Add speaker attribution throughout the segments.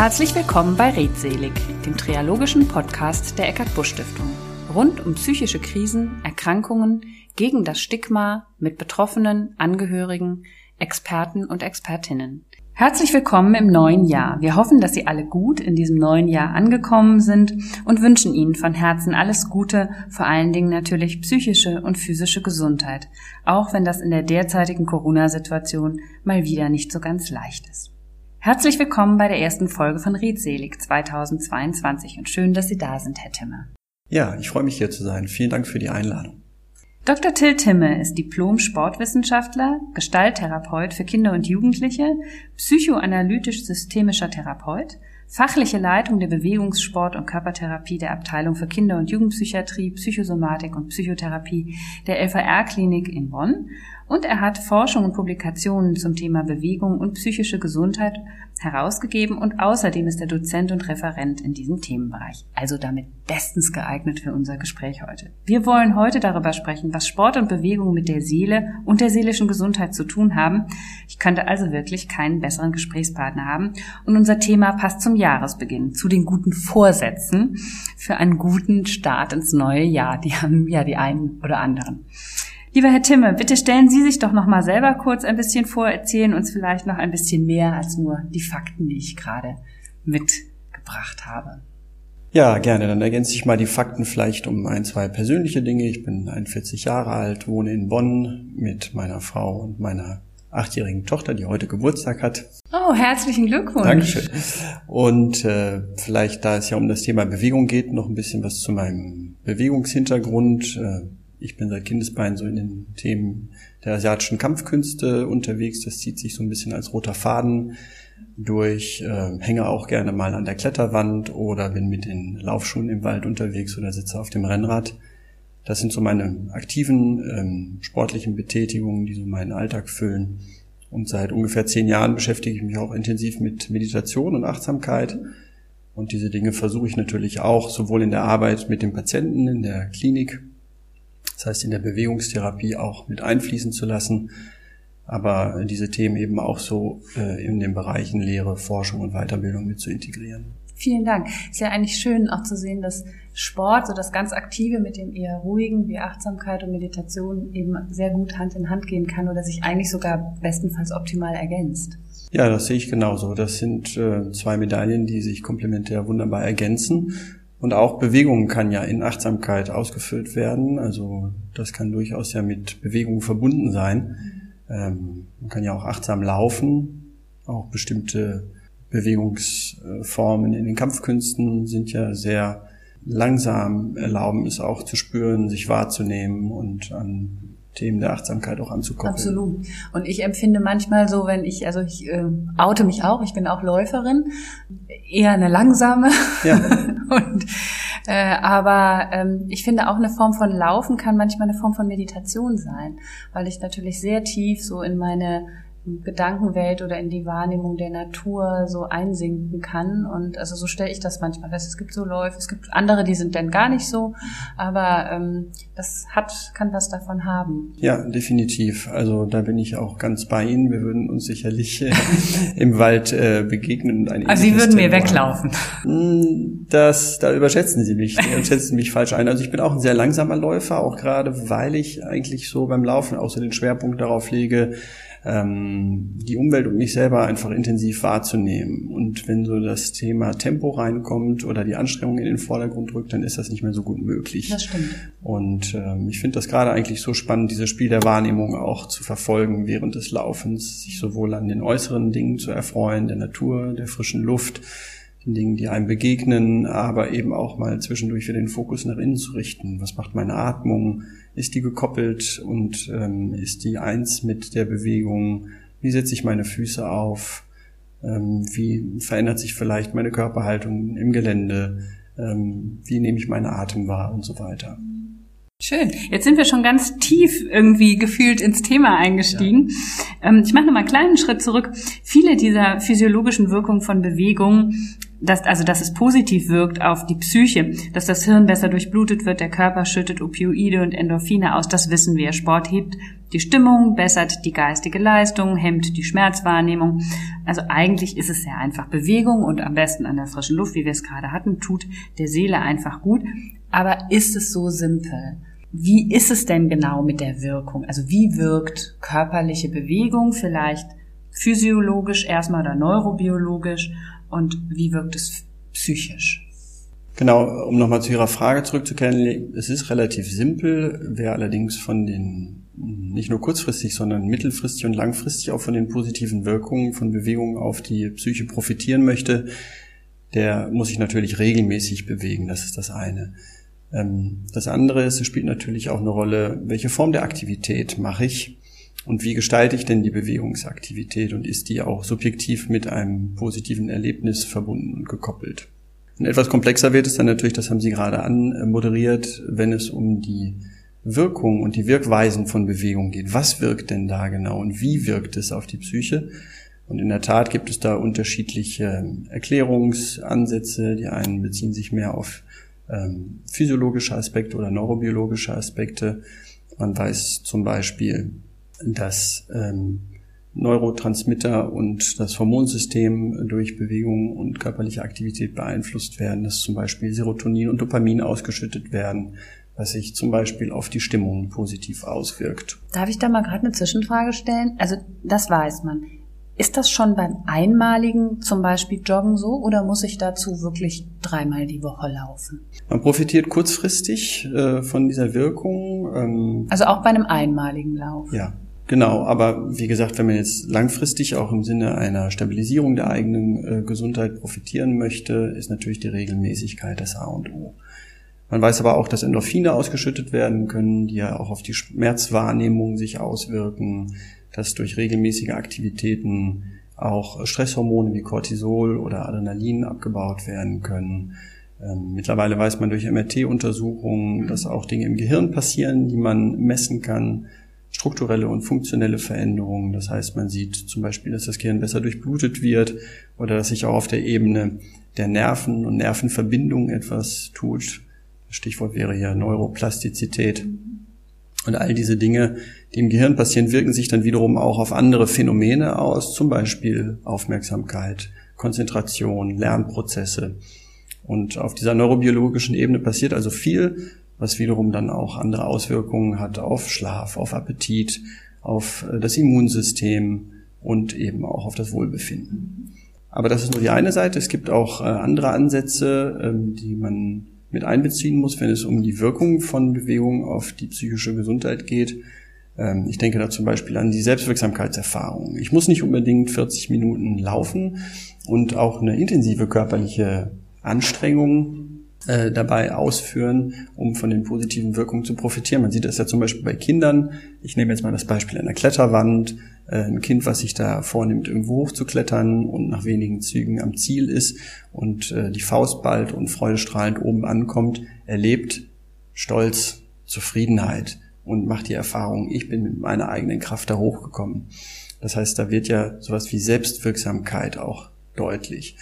Speaker 1: Herzlich willkommen bei Redselig, dem triologischen Podcast der Eckart Busch Stiftung. Rund um psychische Krisen, Erkrankungen, gegen das Stigma, mit Betroffenen, Angehörigen, Experten und Expertinnen. Herzlich willkommen im neuen Jahr. Wir hoffen, dass Sie alle gut in diesem neuen Jahr angekommen sind und wünschen Ihnen von Herzen alles Gute, vor allen Dingen natürlich psychische und physische Gesundheit, auch wenn das in der derzeitigen Corona-Situation mal wieder nicht so ganz leicht ist. Herzlich willkommen bei der ersten Folge von Redselig 2022 und schön, dass Sie da sind, Herr Timme.
Speaker 2: Ja, ich freue mich hier zu sein. Vielen Dank für die Einladung.
Speaker 1: Dr. Till Timme ist Diplom-Sportwissenschaftler, Gestalttherapeut für Kinder und Jugendliche, psychoanalytisch-systemischer Therapeut, fachliche Leitung der Bewegungssport- und Körpertherapie der Abteilung für Kinder- und Jugendpsychiatrie, Psychosomatik und Psychotherapie der LVR-Klinik in Bonn und er hat Forschung und Publikationen zum Thema Bewegung und psychische Gesundheit herausgegeben und außerdem ist er Dozent und Referent in diesem Themenbereich. Also damit bestens geeignet für unser Gespräch heute. Wir wollen heute darüber sprechen, was Sport und Bewegung mit der Seele und der seelischen Gesundheit zu tun haben. Ich könnte also wirklich keinen besseren Gesprächspartner haben. Und unser Thema passt zum Jahresbeginn, zu den guten Vorsätzen für einen guten Start ins neue Jahr. Die haben ja die einen oder anderen. Lieber Herr Timme, bitte stellen Sie sich doch noch mal selber kurz ein bisschen vor, erzählen uns vielleicht noch ein bisschen mehr als nur die Fakten, die ich gerade mitgebracht habe.
Speaker 2: Ja, gerne. Dann ergänze ich mal die Fakten vielleicht um ein, zwei persönliche Dinge. Ich bin 41 Jahre alt, wohne in Bonn mit meiner Frau und meiner achtjährigen Tochter, die heute Geburtstag hat.
Speaker 1: Oh, herzlichen Glückwunsch.
Speaker 2: Dankeschön. Und äh, vielleicht, da es ja um das Thema Bewegung geht, noch ein bisschen was zu meinem Bewegungshintergrund. Äh, ich bin seit Kindesbeinen so in den Themen der asiatischen Kampfkünste unterwegs. Das zieht sich so ein bisschen als roter Faden durch. Äh, hänge auch gerne mal an der Kletterwand oder bin mit den Laufschuhen im Wald unterwegs oder sitze auf dem Rennrad. Das sind so meine aktiven ähm, sportlichen Betätigungen, die so meinen Alltag füllen. Und seit ungefähr zehn Jahren beschäftige ich mich auch intensiv mit Meditation und Achtsamkeit. Und diese Dinge versuche ich natürlich auch sowohl in der Arbeit mit den Patienten in der Klinik das heißt in der Bewegungstherapie auch mit einfließen zu lassen, aber diese Themen eben auch so äh, in den Bereichen Lehre, Forschung und Weiterbildung mit zu integrieren.
Speaker 1: Vielen Dank. Ist ja eigentlich schön auch zu sehen, dass Sport, so das ganz Aktive mit dem eher ruhigen wie Achtsamkeit und Meditation eben sehr gut Hand in Hand gehen kann oder sich eigentlich sogar bestenfalls optimal ergänzt.
Speaker 2: Ja, das sehe ich genauso. Das sind äh, zwei Medaillen, die sich komplementär wunderbar ergänzen. Und auch Bewegung kann ja in Achtsamkeit ausgefüllt werden. Also das kann durchaus ja mit Bewegung verbunden sein. Ähm, man kann ja auch achtsam laufen. Auch bestimmte Bewegungsformen in den Kampfkünsten sind ja sehr langsam, erlauben es auch zu spüren, sich wahrzunehmen und an Themen der Achtsamkeit auch anzukoppeln.
Speaker 1: Absolut. Und ich empfinde manchmal so, wenn ich, also ich äh, oute mich auch, ich bin auch Läuferin, eher eine langsame. Ja. und, äh, aber ähm, ich finde auch eine Form von Laufen kann manchmal eine Form von Meditation sein, weil ich natürlich sehr tief so in meine Gedankenwelt oder in die Wahrnehmung der Natur so einsinken kann. Und also so stelle ich das manchmal fest. Es gibt so Läufe, es gibt andere, die sind dann gar nicht so, aber ähm, das hat, kann was davon haben.
Speaker 2: Ja, definitiv. Also da bin ich auch ganz bei Ihnen. Wir würden uns sicherlich äh, im Wald äh, begegnen und
Speaker 1: ein Also Sie würden mir weglaufen.
Speaker 2: Hm, das, da überschätzen Sie mich, da überschätzen mich falsch ein. Also ich bin auch ein sehr langsamer Läufer, auch gerade weil ich eigentlich so beim Laufen auch so den Schwerpunkt darauf lege, ähm, die Umwelt und mich selber einfach intensiv wahrzunehmen. Und wenn so das Thema Tempo reinkommt oder die Anstrengung in den Vordergrund rückt, dann ist das nicht mehr so gut möglich.
Speaker 1: Das stimmt.
Speaker 2: Und ähm, ich finde das gerade eigentlich so spannend, dieses Spiel der Wahrnehmung auch zu verfolgen während des Laufens, sich sowohl an den äußeren Dingen zu erfreuen, der Natur, der frischen Luft, den Dingen, die einem begegnen, aber eben auch mal zwischendurch wieder den Fokus nach innen zu richten. Was macht meine Atmung? Ist die gekoppelt und ähm, ist die eins mit der Bewegung? Wie setze ich meine Füße auf? Ähm, wie verändert sich vielleicht meine Körperhaltung im Gelände? Ähm, wie nehme ich meinen Atem wahr und so weiter?
Speaker 1: Schön. Jetzt sind wir schon ganz tief irgendwie gefühlt ins Thema eingestiegen. Ja. Ähm, ich mache noch mal einen kleinen Schritt zurück. Viele dieser physiologischen Wirkungen von Bewegung dass, also dass es positiv wirkt auf die Psyche, dass das Hirn besser durchblutet wird, der Körper schüttet Opioide und Endorphine aus, das wissen wir. Sport hebt die Stimmung, bessert die geistige Leistung, hemmt die Schmerzwahrnehmung. Also eigentlich ist es sehr einfach. Bewegung und am besten an der frischen Luft, wie wir es gerade hatten, tut der Seele einfach gut. Aber ist es so simpel? Wie ist es denn genau mit der Wirkung? Also wie wirkt körperliche Bewegung vielleicht physiologisch erstmal oder neurobiologisch und wie wirkt es psychisch?
Speaker 2: Genau, um nochmal zu Ihrer Frage zurückzukehren, es ist relativ simpel, wer allerdings von den nicht nur kurzfristig, sondern mittelfristig und langfristig auch von den positiven Wirkungen von Bewegungen auf die Psyche profitieren möchte, der muss sich natürlich regelmäßig bewegen, das ist das eine. Ähm, das andere ist, es spielt natürlich auch eine Rolle, welche Form der Aktivität mache ich und wie gestalte ich denn die Bewegungsaktivität und ist die auch subjektiv mit einem positiven Erlebnis verbunden und gekoppelt. Und etwas komplexer wird es dann natürlich, das haben Sie gerade anmoderiert, wenn es um die Wirkung und die Wirkweisen von Bewegung geht. Was wirkt denn da genau und wie wirkt es auf die Psyche? Und in der Tat gibt es da unterschiedliche Erklärungsansätze. Die einen beziehen sich mehr auf ähm, physiologische Aspekte oder neurobiologische Aspekte. Man weiß zum Beispiel, dass ähm, Neurotransmitter und das Hormonsystem durch Bewegung und körperliche Aktivität beeinflusst werden, dass zum Beispiel Serotonin und Dopamin ausgeschüttet werden, was sich zum Beispiel auf die Stimmung positiv auswirkt.
Speaker 1: Darf ich da mal gerade eine Zwischenfrage stellen? Also das weiß man. Ist das schon beim einmaligen zum Beispiel Joggen so oder muss ich dazu wirklich dreimal die Woche laufen?
Speaker 2: Man profitiert kurzfristig äh, von dieser Wirkung.
Speaker 1: Ähm, also auch bei einem einmaligen Lauf?
Speaker 2: Ja, genau. Aber wie gesagt, wenn man jetzt langfristig auch im Sinne einer Stabilisierung der eigenen äh, Gesundheit profitieren möchte, ist natürlich die Regelmäßigkeit das A und O. Man weiß aber auch, dass Endorphine ausgeschüttet werden können, die ja auch auf die Schmerzwahrnehmung sich auswirken dass durch regelmäßige Aktivitäten auch Stresshormone wie Cortisol oder Adrenalin abgebaut werden können. Ähm, mittlerweile weiß man durch MRT-Untersuchungen, dass auch Dinge im Gehirn passieren, die man messen kann, strukturelle und funktionelle Veränderungen. Das heißt, man sieht zum Beispiel, dass das Gehirn besser durchblutet wird oder dass sich auch auf der Ebene der Nerven und Nervenverbindungen etwas tut. Stichwort wäre hier Neuroplastizität. Und all diese Dinge, die im Gehirn passieren, wirken sich dann wiederum auch auf andere Phänomene aus, zum Beispiel Aufmerksamkeit, Konzentration, Lernprozesse. Und auf dieser neurobiologischen Ebene passiert also viel, was wiederum dann auch andere Auswirkungen hat auf Schlaf, auf Appetit, auf äh, das Immunsystem und eben auch auf das Wohlbefinden. Aber das ist nur die eine Seite. Es gibt auch äh, andere Ansätze, ähm, die man mit einbeziehen muss, wenn es um die Wirkung von Bewegung auf die psychische Gesundheit geht. Ähm, ich denke da zum Beispiel an die Selbstwirksamkeitserfahrung. Ich muss nicht unbedingt 40 Minuten laufen und auch eine intensive körperliche Anstrengung äh, dabei ausführen, um von den positiven Wirkungen zu profitieren. Man sieht das ja zum Beispiel bei Kindern. Ich nehme jetzt mal das Beispiel einer Kletterwand. Äh, ein Kind, was sich da vornimmt, irgendwo hochzuklettern und nach wenigen Zügen am Ziel ist und äh, die Faust bald und freudestrahlend oben ankommt, erlebt Stolz, Zufriedenheit und macht die Erfahrung, ich bin mit meiner eigenen Kraft da hochgekommen. Das heißt, da wird ja sowas wie Selbstwirksamkeit auch deutlich.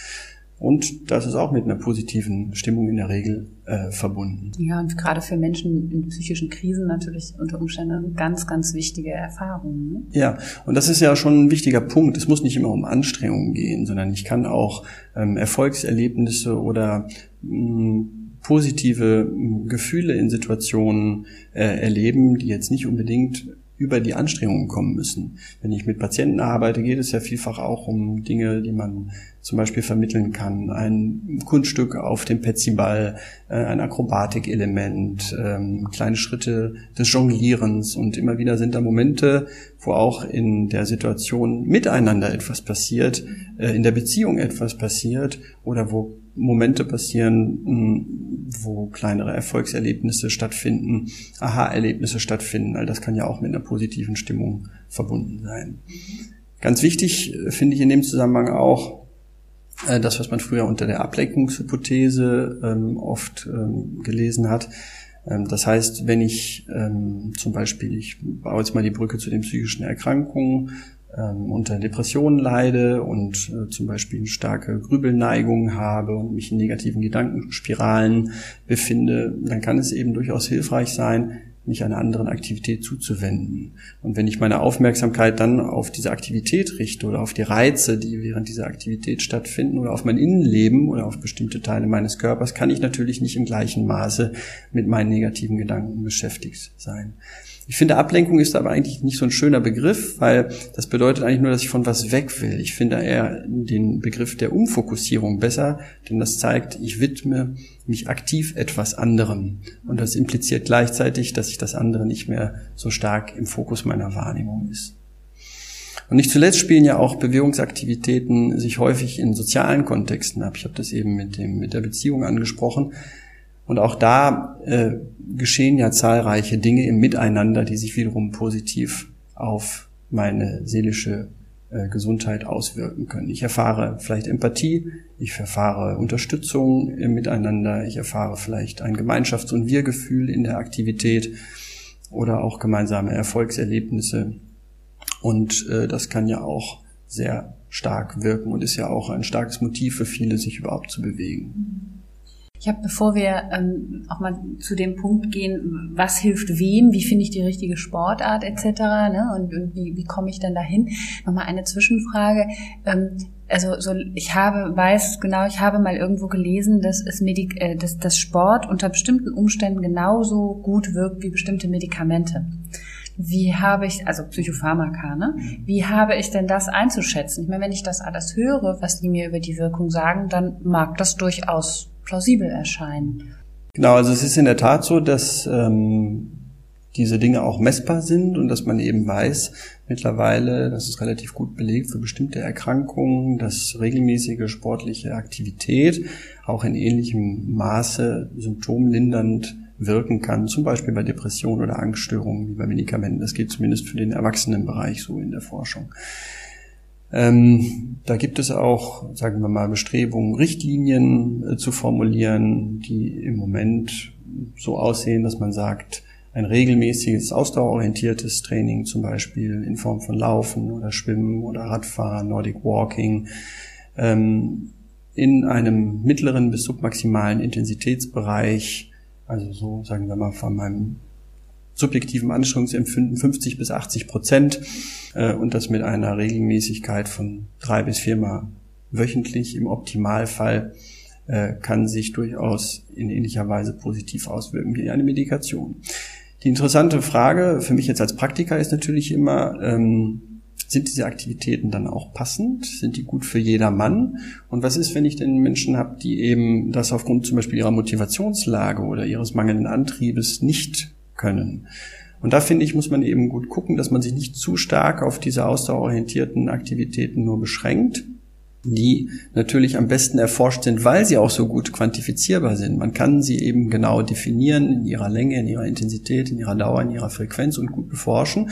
Speaker 2: Und das ist auch mit einer positiven Stimmung in der Regel äh, verbunden.
Speaker 1: Ja, und gerade für Menschen in psychischen Krisen natürlich unter Umständen ganz, ganz wichtige Erfahrung. Ne?
Speaker 2: Ja, und das ist ja schon ein wichtiger Punkt. Es muss nicht immer um Anstrengungen gehen, sondern ich kann auch ähm, Erfolgserlebnisse oder mh, positive Gefühle in Situationen äh, erleben, die jetzt nicht unbedingt über die Anstrengungen kommen müssen. Wenn ich mit Patienten arbeite, geht es ja vielfach auch um Dinge, die man zum Beispiel vermitteln kann. Ein Kunststück auf dem Petsyball, äh, ein Akrobatikelement, ähm, kleine Schritte des Jonglierens und immer wieder sind da Momente, wo auch in der Situation miteinander etwas passiert, äh, in der Beziehung etwas passiert oder wo Momente passieren, hm, wo kleinere Erfolgserlebnisse stattfinden, Aha-Erlebnisse stattfinden. All das kann ja auch mit einer positiven Stimmung verbunden sein. Ganz wichtig äh, finde ich in dem Zusammenhang auch, äh, das, was man früher unter der Ablenkungshypothese ähm, oft ähm, gelesen hat. Ähm, das heißt, wenn ich zum Beispiel, ich baue jetzt mal die Brücke zu den psychischen Erkrankungen, ähm, unter Depressionen leide und äh, zum Beispiel starke Grübelneigung habe und mich in negativen Gedankenspiralen befinde, dann kann es eben durchaus hilfreich sein, mich einer anderen Aktivität zuzuwenden. Und wenn ich meine Aufmerksamkeit dann auf diese Aktivität richte oder auf die Reize, die während dieser Aktivität stattfinden oder auf mein Innenleben oder auf bestimmte Teile meines Körpers, kann ich natürlich nicht im gleichen Maße mit meinen negativen Gedanken beschäftigt sein. Ich finde, Ablenkung ist aber eigentlich nicht so ein schöner Begriff, weil das bedeutet eigentlich nur, dass ich von was weg will. Ich finde eher den Begriff der Umfokussierung besser, denn das zeigt, ich widme mich aktiv etwas anderem. Und das impliziert gleichzeitig, dass ich das andere nicht mehr so stark im Fokus meiner Wahrnehmung ist. Und nicht zuletzt spielen ja auch Bewegungsaktivitäten sich häufig in sozialen Kontexten ab. Ich habe das eben mit, dem, mit der Beziehung angesprochen. Und auch da äh, geschehen ja zahlreiche Dinge im Miteinander, die sich wiederum positiv auf meine seelische äh, Gesundheit auswirken können. Ich erfahre vielleicht Empathie, ich erfahre Unterstützung im Miteinander, ich erfahre vielleicht ein Gemeinschafts- und Wir-Gefühl in der Aktivität oder auch gemeinsame Erfolgserlebnisse. Und äh, das kann ja auch sehr stark wirken und ist ja auch ein starkes Motiv für viele, sich überhaupt zu bewegen.
Speaker 1: Ich habe, bevor wir ähm, auch mal zu dem Punkt gehen, was hilft wem, wie finde ich die richtige Sportart etc. Ne, und, und wie, wie komme ich dann dahin, nochmal eine Zwischenfrage. Ähm, also so, ich habe, weiß genau, ich habe mal irgendwo gelesen, dass, es Medik äh, dass, dass Sport unter bestimmten Umständen genauso gut wirkt wie bestimmte Medikamente. Wie habe ich, also Psychopharmaka, ne? Wie habe ich denn das einzuschätzen? Ich meine, wenn ich das alles höre, was die mir über die Wirkung sagen, dann mag das durchaus plausibel erscheinen.
Speaker 2: Genau, also es ist in der Tat so, dass ähm, diese Dinge auch messbar sind und dass man eben weiß mittlerweile, das ist relativ gut belegt für bestimmte Erkrankungen, dass regelmäßige sportliche Aktivität auch in ähnlichem Maße symptomlindernd wirken kann, zum Beispiel bei Depressionen oder Angststörungen wie bei Medikamenten. Das geht zumindest für den Erwachsenenbereich so in der Forschung. Ähm, da gibt es auch, sagen wir mal, Bestrebungen, Richtlinien äh, zu formulieren, die im Moment so aussehen, dass man sagt, ein regelmäßiges, ausdauerorientiertes Training, zum Beispiel in Form von Laufen oder Schwimmen oder Radfahren, Nordic Walking, ähm, in einem mittleren bis submaximalen Intensitätsbereich, also so sagen wir mal von meinem subjektiven Anstrengungsempfinden 50 bis 80 Prozent äh, und das mit einer Regelmäßigkeit von drei bis viermal wöchentlich im Optimalfall äh, kann sich durchaus in ähnlicher Weise positiv auswirken wie eine Medikation. Die interessante Frage für mich jetzt als Praktiker ist natürlich immer, ähm, sind diese Aktivitäten dann auch passend? Sind die gut für jedermann? Und was ist, wenn ich denn Menschen habe, die eben das aufgrund zum Beispiel ihrer Motivationslage oder ihres mangelnden Antriebes nicht können. Und da finde ich, muss man eben gut gucken, dass man sich nicht zu stark auf diese ausdauerorientierten Aktivitäten nur beschränkt, die natürlich am besten erforscht sind, weil sie auch so gut quantifizierbar sind. Man kann sie eben genau definieren in ihrer Länge, in ihrer Intensität, in ihrer Dauer, in ihrer Frequenz und gut beforschen.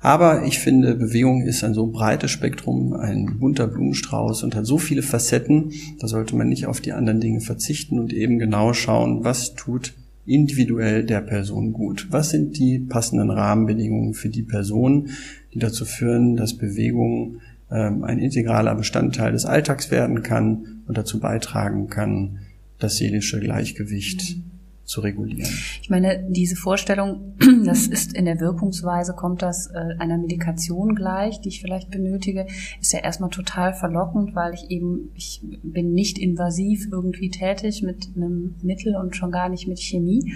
Speaker 2: Aber ich finde, Bewegung ist ein so breites Spektrum, ein bunter Blumenstrauß und hat so viele Facetten, da sollte man nicht auf die anderen Dinge verzichten und eben genau schauen, was tut individuell der Person gut? Was sind die passenden Rahmenbedingungen für die Person, die dazu führen, dass Bewegung ähm, ein integraler Bestandteil des Alltags werden kann und dazu beitragen kann, das seelische Gleichgewicht mhm zu regulieren.
Speaker 1: Ich meine, diese Vorstellung, das ist in der Wirkungsweise, kommt das äh, einer Medikation gleich, die ich vielleicht benötige, ist ja erstmal total verlockend, weil ich eben, ich bin nicht invasiv irgendwie tätig mit einem Mittel und schon gar nicht mit Chemie.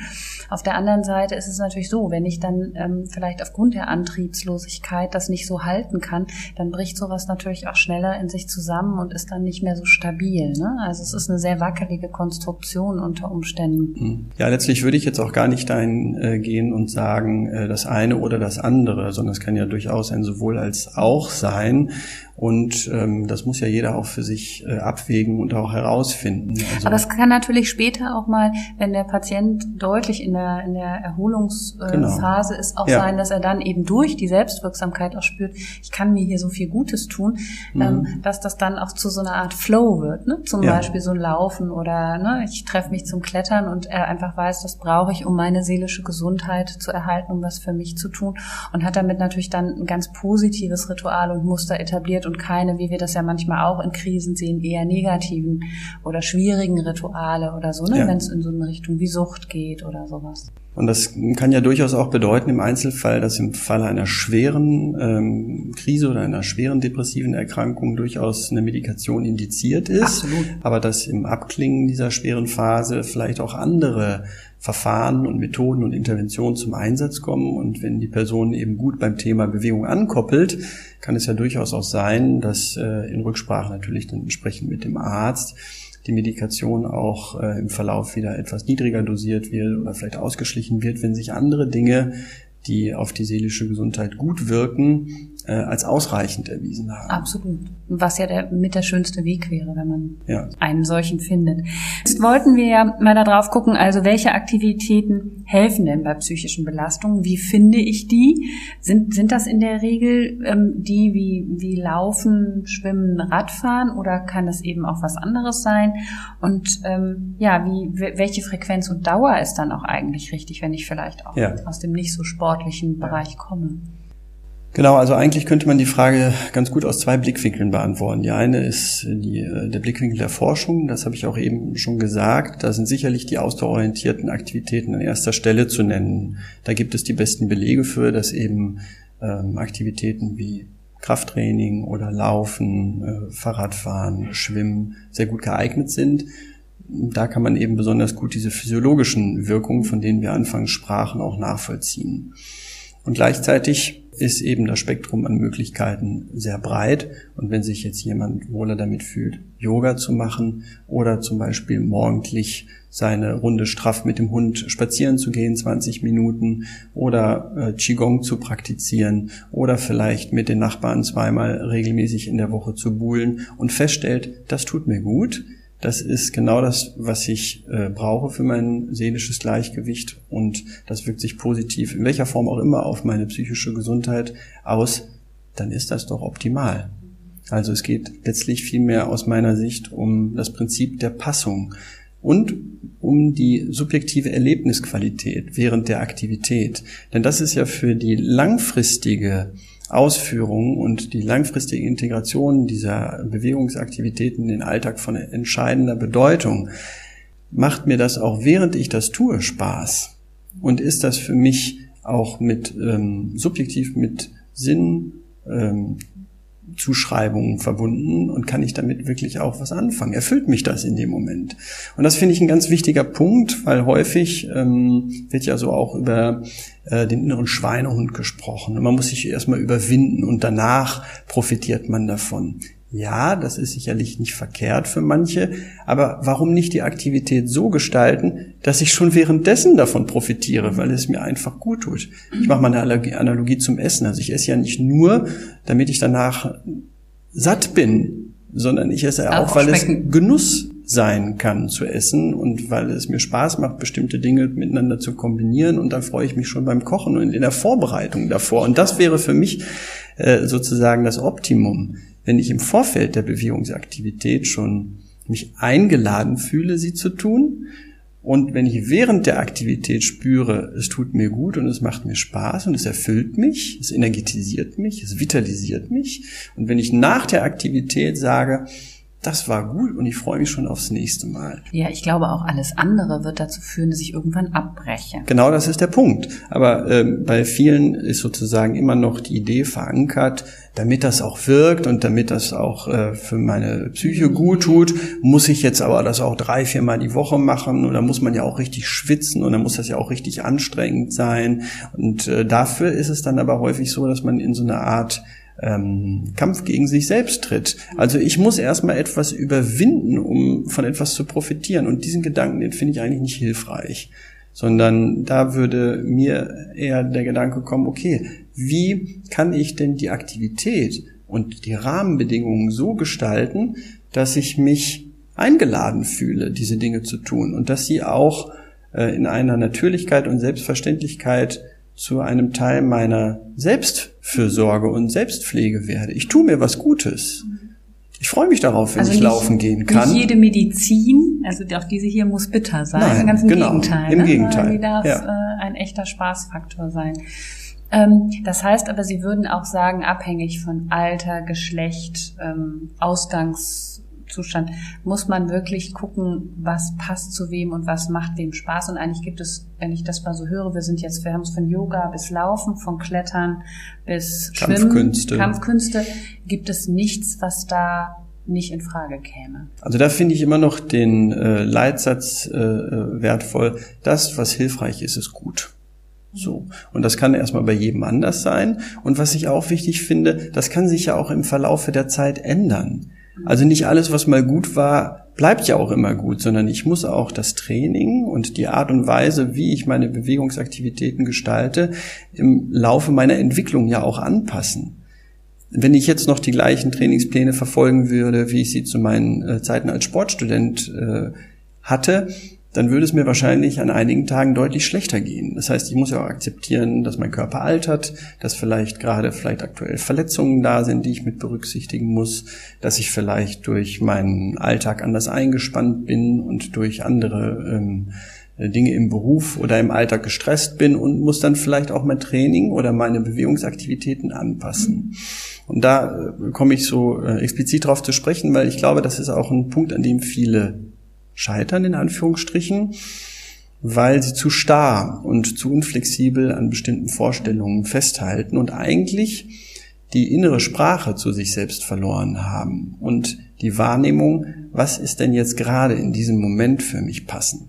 Speaker 1: Auf der anderen Seite ist es natürlich so, wenn ich dann ähm, vielleicht aufgrund der Antriebslosigkeit das nicht so halten kann, dann bricht sowas natürlich auch schneller in sich zusammen und ist dann nicht mehr so stabil. Ne? Also es ist eine sehr wackelige Konstruktion unter Umständen.
Speaker 2: Hm. Ja, letztlich würde ich jetzt auch gar nicht dahin äh, gehen und sagen, äh, das eine oder das andere, sondern es kann ja durchaus ein sowohl als auch sein. Und ähm, das muss ja jeder auch für sich äh, abwägen und auch herausfinden.
Speaker 1: Also Aber es kann natürlich später auch mal, wenn der Patient deutlich in der, in der Erholungsphase genau. ist, auch ja. sein, dass er dann eben durch die Selbstwirksamkeit auch spürt, ich kann mir hier so viel Gutes tun, mhm. ähm, dass das dann auch zu so einer Art Flow wird. Ne? Zum ja. Beispiel so ein Laufen oder ne, ich treffe mich zum Klettern und er einfach weiß, das brauche ich, um meine seelische Gesundheit zu erhalten, um was für mich zu tun und hat damit natürlich dann ein ganz positives Ritual und Muster etabliert und keine, wie wir das ja manchmal auch in Krisen sehen, eher negativen oder schwierigen Rituale oder so, ne? Ja. wenn es in so eine Richtung wie Sucht geht oder sowas.
Speaker 2: Und das kann ja durchaus auch bedeuten im Einzelfall, dass im Falle einer schweren ähm, Krise oder einer schweren depressiven Erkrankung durchaus eine Medikation indiziert ist. Absolut. Aber dass im Abklingen dieser schweren Phase vielleicht auch andere Verfahren und Methoden und Interventionen zum Einsatz kommen. Und wenn die Person eben gut beim Thema Bewegung ankoppelt, kann es ja durchaus auch sein, dass äh, in Rücksprache natürlich dann entsprechend mit dem Arzt die Medikation auch äh, im Verlauf wieder etwas niedriger dosiert wird oder vielleicht ausgeschlichen wird, wenn sich andere Dinge, die auf die seelische Gesundheit gut wirken, äh, als ausreichend erwiesen haben.
Speaker 1: Absolut. Was ja der, mit der schönste Weg wäre, wenn man ja. einen solchen findet. Jetzt wollten wir ja mal darauf gucken, also welche Aktivitäten helfen denn bei psychischen Belastungen? Wie finde ich die? Sind, sind das in der Regel ähm, die wie, wie Laufen, Schwimmen, Radfahren oder kann das eben auch was anderes sein? Und ähm, ja, wie, welche Frequenz und Dauer ist dann auch eigentlich richtig, wenn ich vielleicht auch ja. aus dem nicht so sportlichen Bereich komme?
Speaker 2: Genau, also eigentlich könnte man die Frage ganz gut aus zwei Blickwinkeln beantworten. Die eine ist die, äh, der Blickwinkel der Forschung, das habe ich auch eben schon gesagt. Da sind sicherlich die ausdauerorientierten Aktivitäten an erster Stelle zu nennen. Da gibt es die besten Belege für, dass eben ähm, Aktivitäten wie Krafttraining oder Laufen, äh, Fahrradfahren, Schwimmen sehr gut geeignet sind. Da kann man eben besonders gut diese physiologischen Wirkungen, von denen wir anfangs sprachen, auch nachvollziehen. Und gleichzeitig ist eben das Spektrum an Möglichkeiten sehr breit. Und wenn sich jetzt jemand wohler damit fühlt, Yoga zu machen oder zum Beispiel morgendlich seine Runde straff mit dem Hund spazieren zu gehen, 20 Minuten, oder äh, Qigong zu praktizieren oder vielleicht mit den Nachbarn zweimal regelmäßig in der Woche zu buhlen und feststellt, das tut mir gut, das ist genau das, was ich äh, brauche für mein seelisches Gleichgewicht und das wirkt sich positiv, in welcher Form auch immer, auf meine psychische Gesundheit aus, dann ist das doch optimal. Also es geht letztlich vielmehr aus meiner Sicht um das Prinzip der Passung und um die subjektive Erlebnisqualität während der Aktivität. Denn das ist ja für die langfristige Ausführung und die langfristige Integration dieser Bewegungsaktivitäten in den Alltag von entscheidender Bedeutung. Macht mir das auch während ich das tue Spaß? Und ist das für mich auch mit ähm, subjektiv mit Sinn ähm, Zuschreibungen verbunden und kann ich damit wirklich auch was anfangen? Erfüllt mich das in dem Moment? Und das finde ich ein ganz wichtiger Punkt, weil häufig ähm, wird ja so auch über äh, den inneren Schweinehund gesprochen. Und man muss sich erstmal überwinden und danach profitiert man davon. Ja, das ist sicherlich nicht verkehrt für manche, aber warum nicht die Aktivität so gestalten, dass ich schon währenddessen davon profitiere, weil es mir einfach gut tut. Ich mache mal eine Analogie zum Essen. Also ich esse ja nicht nur, damit ich danach satt bin, sondern ich esse auch, auch weil es Genuss sein kann zu essen und weil es mir Spaß macht, bestimmte Dinge miteinander zu kombinieren und dann freue ich mich schon beim Kochen und in der Vorbereitung davor. Und das wäre für mich äh, sozusagen das Optimum wenn ich im Vorfeld der Bewegungsaktivität schon mich eingeladen fühle, sie zu tun, und wenn ich während der Aktivität spüre, es tut mir gut und es macht mir Spaß und es erfüllt mich, es energetisiert mich, es vitalisiert mich. Und wenn ich nach der Aktivität sage, das war gut und ich freue mich schon aufs nächste Mal.
Speaker 1: Ja, ich glaube auch alles andere wird dazu führen, dass ich irgendwann abbreche.
Speaker 2: Genau, das ist der Punkt. Aber äh, bei vielen ist sozusagen immer noch die Idee verankert, damit das auch wirkt und damit das auch äh, für meine Psyche gut tut, muss ich jetzt aber das auch drei, viermal die Woche machen und da muss man ja auch richtig schwitzen und dann muss das ja auch richtig anstrengend sein. Und äh, dafür ist es dann aber häufig so, dass man in so eine Art ähm, Kampf gegen sich selbst tritt. Also ich muss erstmal etwas überwinden, um von etwas zu profitieren. Und diesen Gedanken, den finde ich eigentlich nicht hilfreich. Sondern da würde mir eher der Gedanke kommen, okay, wie kann ich denn die Aktivität und die Rahmenbedingungen so gestalten, dass ich mich eingeladen fühle, diese Dinge zu tun und dass sie auch äh, in einer Natürlichkeit und Selbstverständlichkeit zu einem Teil meiner Selbstfürsorge und Selbstpflege werde. Ich tue mir was Gutes. Ich freue mich darauf, wenn also ich nicht, laufen gehen kann.
Speaker 1: Nicht jede Medizin, also auch diese hier muss bitter sein. Nein, Ganz im genau, Gegenteil.
Speaker 2: Im ne? Gegenteil.
Speaker 1: Die darf ja. äh, ein echter Spaßfaktor sein. Ähm, das heißt aber, Sie würden auch sagen, abhängig von Alter, Geschlecht, ähm, Ausgangszustand, muss man wirklich gucken, was passt zu wem und was macht wem Spaß. Und eigentlich gibt es, wenn ich das mal so höre, wir sind jetzt, wir haben es von Yoga bis Laufen, von Klettern bis
Speaker 2: Kampfkünste.
Speaker 1: Schwimmen, Kampfkünste, gibt es nichts, was da nicht in Frage käme.
Speaker 2: Also da finde ich immer noch den äh, Leitsatz äh, äh wertvoll. Das, was hilfreich ist, ist gut. So. Und das kann erstmal bei jedem anders sein. Und was ich auch wichtig finde, das kann sich ja auch im Verlaufe der Zeit ändern. Also nicht alles, was mal gut war, bleibt ja auch immer gut, sondern ich muss auch das Training und die Art und Weise, wie ich meine Bewegungsaktivitäten gestalte, im Laufe meiner Entwicklung ja auch anpassen. Wenn ich jetzt noch die gleichen Trainingspläne verfolgen würde, wie ich sie zu meinen äh, Zeiten als Sportstudent äh, hatte, dann würde es mir wahrscheinlich an einigen Tagen deutlich schlechter gehen. Das heißt, ich muss ja auch akzeptieren, dass mein Körper altert, dass vielleicht gerade vielleicht aktuell Verletzungen da sind, die ich mit berücksichtigen muss, dass ich vielleicht durch meinen Alltag anders eingespannt bin und durch andere ähm, Dinge im Beruf oder im Alltag gestresst bin und muss dann vielleicht auch mein Training oder meine Bewegungsaktivitäten anpassen. Und da äh, komme ich so äh, explizit drauf zu sprechen, weil ich glaube, das ist auch ein Punkt, an dem viele scheitern, in Anführungsstrichen, weil sie zu starr und zu unflexibel an bestimmten Vorstellungen festhalten und eigentlich die innere Sprache zu sich selbst verloren haben und die Wahrnehmung, was ist denn jetzt gerade in diesem Moment für mich passend?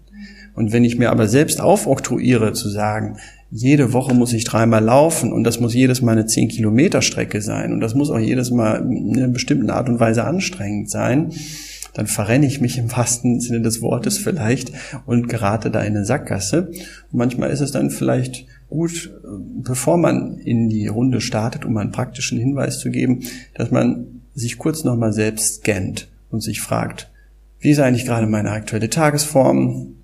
Speaker 2: Und wenn ich mir aber selbst aufoktroyiere zu sagen, jede Woche muss ich dreimal laufen und das muss jedes Mal eine 10 Kilometer Strecke sein und das muss auch jedes Mal in einer bestimmten Art und Weise anstrengend sein, dann verrenne ich mich im wahrsten Sinne des Wortes vielleicht und gerate da in eine Sackgasse. Und manchmal ist es dann vielleicht gut, bevor man in die Runde startet, um einen praktischen Hinweis zu geben, dass man sich kurz nochmal selbst scannt und sich fragt, wie ist eigentlich gerade meine aktuelle Tagesform?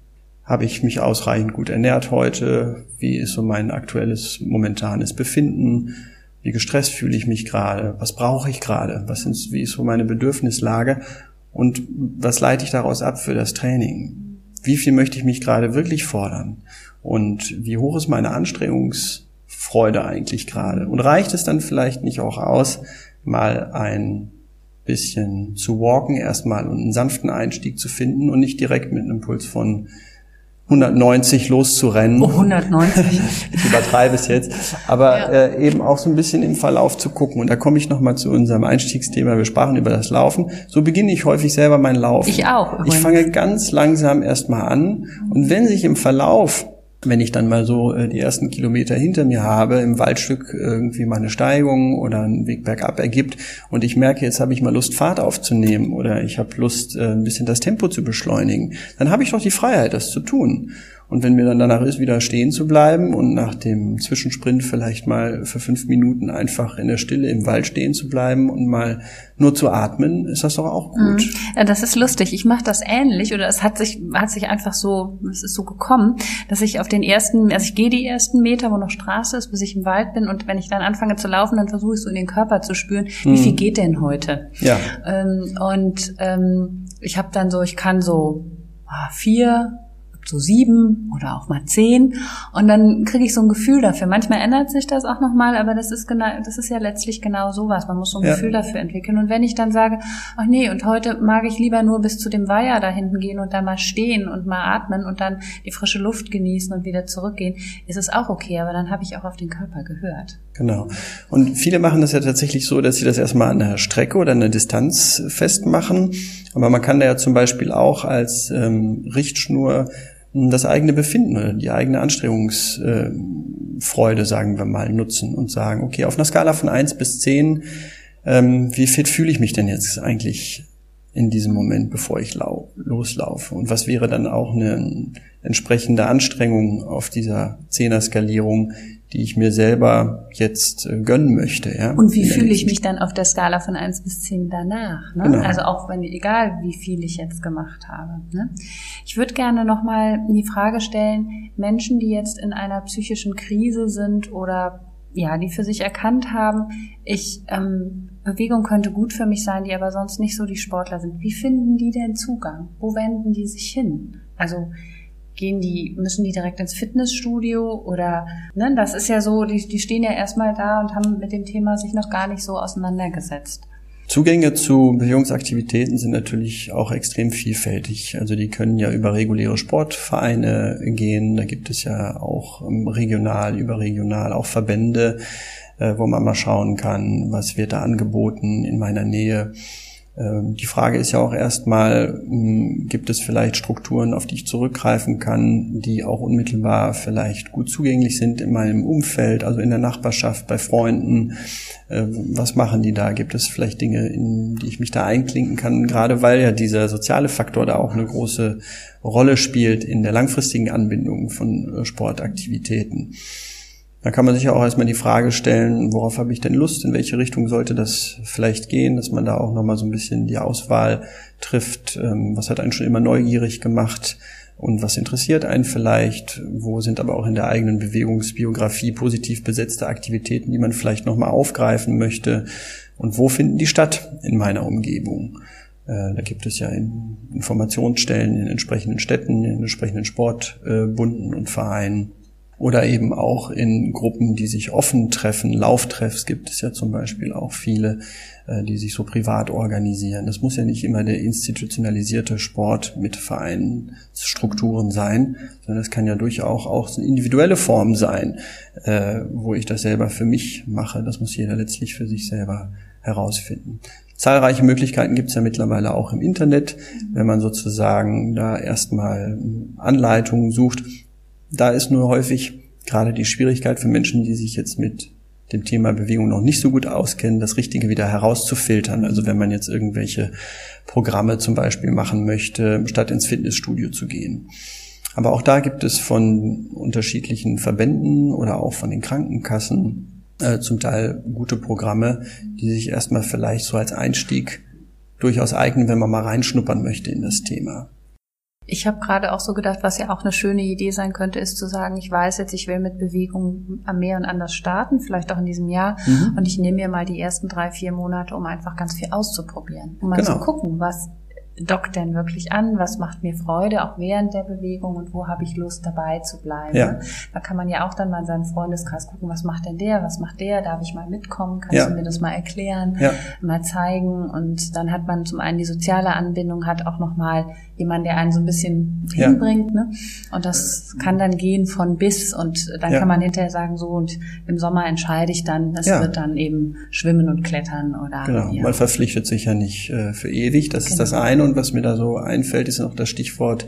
Speaker 2: Habe ich mich ausreichend gut ernährt heute? Wie ist so mein aktuelles momentanes Befinden? Wie gestresst fühle ich mich gerade? Was brauche ich gerade? Was sind, wie ist so meine Bedürfnislage? Und was leite ich daraus ab für das Training? Wie viel möchte ich mich gerade wirklich fordern? Und wie hoch ist meine Anstrengungsfreude eigentlich gerade? Und reicht es dann vielleicht nicht auch aus, mal ein bisschen zu walken erstmal und einen sanften Einstieg zu finden und nicht direkt mit einem Puls von 190 loszurennen.
Speaker 1: Oh, 190.
Speaker 2: ich übertreibe es jetzt. Aber ja. äh, eben auch so ein bisschen im Verlauf zu gucken. Und da komme ich nochmal zu unserem Einstiegsthema. Wir sprachen über das Laufen. So beginne ich häufig selber mein Lauf.
Speaker 1: Ich auch.
Speaker 2: Übrigens. Ich fange ganz langsam erstmal an. Und wenn sich im Verlauf wenn ich dann mal so äh, die ersten Kilometer hinter mir habe, im Waldstück irgendwie mal eine Steigung oder einen Weg bergab ergibt und ich merke, jetzt habe ich mal Lust, Fahrt aufzunehmen oder ich habe Lust, äh, ein bisschen das Tempo zu beschleunigen, dann habe ich doch die Freiheit, das zu tun. Und wenn mir dann danach ist, wieder stehen zu bleiben und nach dem Zwischensprint vielleicht mal für fünf Minuten einfach in der Stille im Wald stehen zu bleiben und mal nur zu atmen, ist das doch auch gut. Mhm.
Speaker 1: Ja, das ist lustig. Ich mache das ähnlich oder es hat sich hat sich einfach so, es ist so gekommen, dass ich auf den ersten, also ich gehe die ersten Meter, wo noch Straße ist, bis ich im Wald bin und wenn ich dann anfange zu laufen, dann versuche ich so in den Körper zu spüren, wie mhm. viel geht denn heute?
Speaker 2: Ja.
Speaker 1: Ähm, und ähm, ich habe dann so, ich kann so ah, vier so sieben oder auch mal zehn und dann kriege ich so ein Gefühl dafür. Manchmal ändert sich das auch nochmal, aber das ist genau, das ist ja letztlich genau sowas. Man muss so ein ja. Gefühl dafür entwickeln. Und wenn ich dann sage, ach nee, und heute mag ich lieber nur bis zu dem Weiher da hinten gehen und da mal stehen und mal atmen und dann die frische Luft genießen und wieder zurückgehen, ist es auch okay, aber dann habe ich auch auf den Körper gehört.
Speaker 2: Genau. Und viele machen das ja tatsächlich so, dass sie das erstmal an einer Strecke oder an einer Distanz festmachen. Aber man kann da ja zum Beispiel auch als ähm, Richtschnur das eigene Befinden die eigene Anstrengungsfreude, sagen wir mal, nutzen und sagen, okay, auf einer Skala von eins bis zehn, ähm, wie fit fühle ich mich denn jetzt eigentlich in diesem Moment, bevor ich loslaufe? Und was wäre dann auch eine entsprechende Anstrengung auf dieser Zehner-Skalierung, die ich mir selber jetzt äh, gönnen möchte. Ja?
Speaker 1: Und wie fühle ich mich dann auf der Skala von eins bis zehn danach? Ne? Genau. Also auch wenn, egal wie viel ich jetzt gemacht habe. Ne? Ich würde gerne nochmal die Frage stellen, Menschen, die jetzt in einer psychischen Krise sind oder ja, die für sich erkannt haben, ich ähm, Bewegung könnte gut für mich sein, die aber sonst nicht so die Sportler sind. Wie finden die denn Zugang? Wo wenden die sich hin? Also gehen die, müssen die direkt ins Fitnessstudio oder, ne, das ist ja so, die, die stehen ja erstmal da und haben mit dem Thema sich noch gar nicht so auseinandergesetzt.
Speaker 2: Zugänge zu Bewegungsaktivitäten sind natürlich auch extrem vielfältig. Also die können ja über reguläre Sportvereine gehen. Da gibt es ja auch ähm, regional, überregional auch Verbände, wo man mal schauen kann, was wird da angeboten in meiner Nähe. Ähm, die Frage ist ja auch erstmal, hm, gibt es vielleicht Strukturen, auf die ich zurückgreifen kann, die auch unmittelbar vielleicht gut zugänglich sind in meinem Umfeld, also in der Nachbarschaft, bei Freunden. Ähm, was machen die da? Gibt es vielleicht Dinge, in die ich mich da einklinken kann? Gerade weil ja dieser soziale Faktor da auch eine große Rolle spielt in der langfristigen Anbindung von äh, Sportaktivitäten. Da kann man sich ja auch erstmal die Frage stellen, worauf habe ich denn Lust, in welche Richtung sollte das vielleicht gehen, dass man da auch nochmal so ein bisschen die Auswahl trifft, ähm, was hat einen schon immer neugierig gemacht und was interessiert einen vielleicht, wo sind aber auch in der eigenen Bewegungsbiografie positiv besetzte Aktivitäten, die man vielleicht nochmal aufgreifen möchte und wo finden die statt in meiner Umgebung. Äh, da gibt es ja Informationsstellen in entsprechenden Städten, in entsprechenden Sportbunden und Vereinen oder eben auch in Gruppen, die sich offen treffen. Lauftreffs gibt es ja zum Beispiel auch viele, äh, die sich so privat organisieren. Das muss ja nicht immer der institutionalisierte Sport mit Vereinsstrukturen sein, sondern es kann ja durchaus auch eine individuelle Form sein, äh, wo ich das selber für mich mache. Das muss jeder letztlich für sich selber herausfinden. Zahlreiche Möglichkeiten gibt es ja mittlerweile auch im Internet, wenn man sozusagen da erstmal Anleitungen sucht da ist nur häufig gerade die Schwierigkeit für Menschen, die sich jetzt mit dem Thema Bewegung noch nicht so gut auskennen, das Richtige wieder herauszufiltern. Also wenn man jetzt irgendwelche Programme zum Beispiel machen möchte, statt ins Fitnessstudio zu gehen. Aber auch da gibt es von unterschiedlichen Verbänden oder auch von den Krankenkassen äh, zum Teil gute Programme, die sich erstmal vielleicht so als Einstieg durchaus eignen, wenn man mal reinschnuppern möchte in das Thema.
Speaker 1: Ich habe gerade auch so gedacht, was ja auch eine schöne Idee sein könnte, ist zu sagen, ich weiß jetzt, ich will mit Bewegung am Meer und anders starten, vielleicht auch in diesem Jahr. Mhm. Und ich nehme mir mal die ersten drei, vier Monate, um einfach ganz viel auszuprobieren. Um mal genau. zu gucken, was dockt denn wirklich an, was macht mir Freude, auch während der Bewegung? Und wo habe ich Lust dabei zu bleiben. Ja. Da kann man ja auch dann mal in seinem Freundeskreis gucken, was macht denn der, was macht der, darf ich mal mitkommen, kannst ja. du mir das mal erklären, ja. mal zeigen. Und dann hat man zum einen die soziale Anbindung, hat auch nochmal jemand, der einen so ein bisschen hinbringt ne? und das kann dann gehen von bis. Und dann kann man hinterher sagen, so und im Sommer entscheide ich dann, es wird dann eben Schwimmen und Klettern oder...
Speaker 2: Genau, man verpflichtet sich ja nicht äh, für ewig, das genau. ist das eine und was mir da so einfällt, ist noch das Stichwort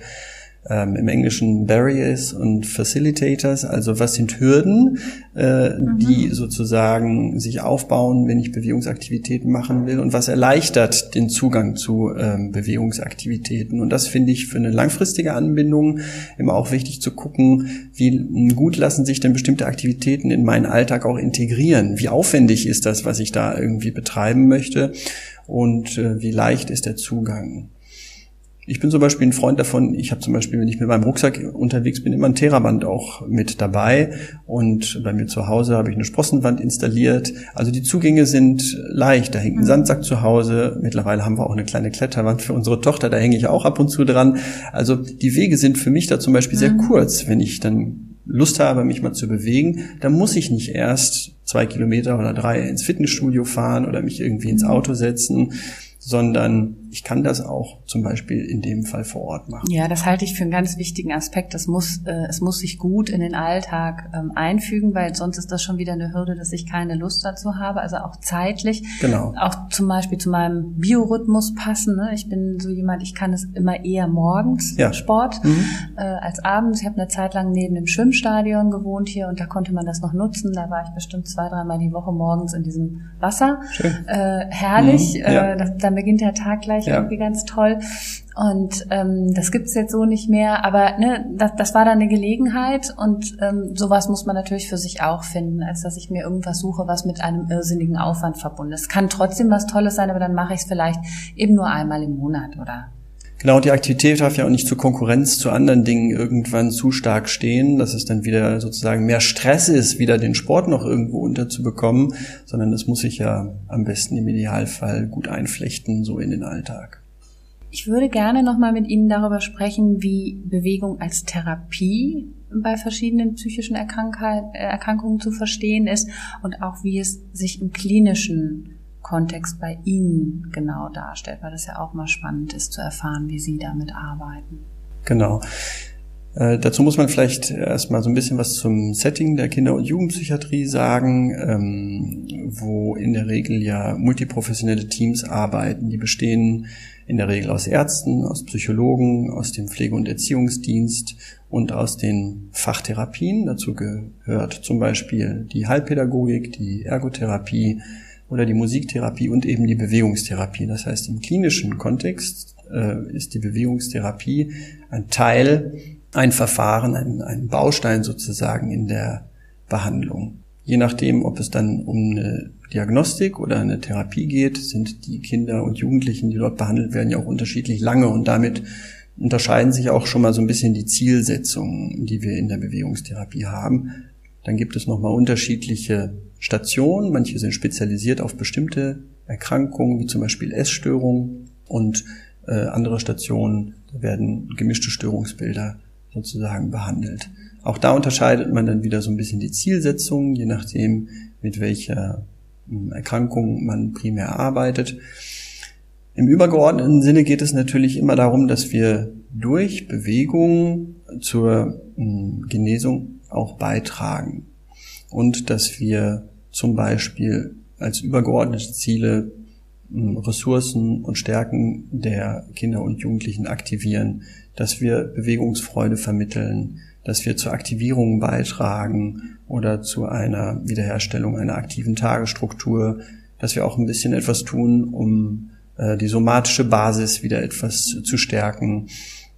Speaker 2: ähm, im Englischen Barriers und Facilitators, also was sind Hürden, äh, mhm. die sozusagen sich aufbauen, wenn ich Bewegungsaktivitäten machen will und was erleichtert den Zugang zu ähm, Bewegungsaktivitäten. Und das finde ich für eine langfristige Anbindung immer auch wichtig zu gucken, wie gut lassen sich denn bestimmte Aktivitäten in meinen Alltag auch integrieren. Wie aufwendig ist das, was ich da irgendwie betreiben möchte und äh, wie leicht ist der Zugang. Ich bin zum Beispiel ein Freund davon, ich habe zum Beispiel, wenn ich mit meinem Rucksack unterwegs bin, immer ein Theraband auch mit dabei. Und bei mir zu Hause habe ich eine Sprossenwand installiert. Also die Zugänge sind leicht. Da hängt ein mhm. Sandsack zu Hause. Mittlerweile haben wir auch eine kleine Kletterwand für unsere Tochter, da hänge ich auch ab und zu dran. Also die Wege sind für mich da zum Beispiel sehr mhm. kurz. Wenn ich dann Lust habe, mich mal zu bewegen, dann muss ich nicht erst zwei Kilometer oder drei ins Fitnessstudio fahren oder mich irgendwie ins mhm. Auto setzen sondern ich kann das auch zum Beispiel in dem Fall vor Ort machen.
Speaker 1: Ja, das halte ich für einen ganz wichtigen Aspekt. Das muss, äh, es muss sich gut in den Alltag ähm, einfügen, weil sonst ist das schon wieder eine Hürde, dass ich keine Lust dazu habe. Also auch zeitlich. Genau. Auch zum Beispiel zu meinem Biorhythmus passen. Ne? Ich bin so jemand, ich kann es immer eher morgens ja. Sport mhm. äh, als abends. Ich habe eine Zeit lang neben dem Schwimmstadion gewohnt hier und da konnte man das noch nutzen. Da war ich bestimmt zwei, dreimal die Woche morgens in diesem Wasser. Schön. Äh, herrlich. Mhm. Ja. Äh, das, dann beginnt der Tag gleich ich ja. irgendwie ganz toll. Und ähm, das gibt's jetzt so nicht mehr, aber ne, das, das war dann eine Gelegenheit und ähm, sowas muss man natürlich für sich auch finden, als dass ich mir irgendwas suche, was mit einem irrsinnigen Aufwand verbunden ist. Es kann trotzdem was Tolles sein, aber dann mache ich es vielleicht eben nur einmal im Monat oder
Speaker 2: Genau, die Aktivität darf ja auch nicht zur Konkurrenz zu anderen Dingen irgendwann zu stark stehen, dass es dann wieder sozusagen mehr Stress ist, wieder den Sport noch irgendwo unterzubekommen, sondern es muss sich ja am besten im Idealfall gut einflechten, so in den Alltag.
Speaker 1: Ich würde gerne nochmal mit Ihnen darüber sprechen, wie Bewegung als Therapie bei verschiedenen psychischen Erkrankungen zu verstehen ist und auch wie es sich im klinischen Kontext bei Ihnen genau darstellt, weil das ja auch mal spannend ist zu erfahren, wie Sie damit arbeiten.
Speaker 2: Genau. Äh, dazu muss man vielleicht erstmal so ein bisschen was zum Setting der Kinder- und Jugendpsychiatrie sagen, ähm, wo in der Regel ja multiprofessionelle Teams arbeiten. Die bestehen in der Regel aus Ärzten, aus Psychologen, aus dem Pflege- und Erziehungsdienst und aus den Fachtherapien. Dazu gehört zum Beispiel die Heilpädagogik, die Ergotherapie, oder die Musiktherapie und eben die Bewegungstherapie. Das heißt, im klinischen Kontext äh, ist die Bewegungstherapie ein Teil, ein Verfahren, ein, ein Baustein sozusagen in der Behandlung. Je nachdem, ob es dann um eine Diagnostik oder eine Therapie geht, sind die Kinder und Jugendlichen, die dort behandelt werden, ja auch unterschiedlich lange und damit unterscheiden sich auch schon mal so ein bisschen die Zielsetzungen, die wir in der Bewegungstherapie haben. Dann gibt es nochmal unterschiedliche Stationen. Manche sind spezialisiert auf bestimmte Erkrankungen, wie zum Beispiel Essstörungen. Und äh, andere Stationen werden gemischte Störungsbilder sozusagen behandelt. Auch da unterscheidet man dann wieder so ein bisschen die Zielsetzung, je nachdem, mit welcher hm, Erkrankung man primär arbeitet. Im übergeordneten Sinne geht es natürlich immer darum, dass wir durch Bewegung zur hm, Genesung auch beitragen. Und dass wir zum Beispiel als übergeordnete Ziele hm, Ressourcen und Stärken der Kinder und Jugendlichen aktivieren, dass wir Bewegungsfreude vermitteln, dass wir zur Aktivierung beitragen oder zu einer Wiederherstellung einer aktiven Tagesstruktur, dass wir auch ein bisschen etwas tun, um äh, die somatische Basis wieder etwas zu stärken,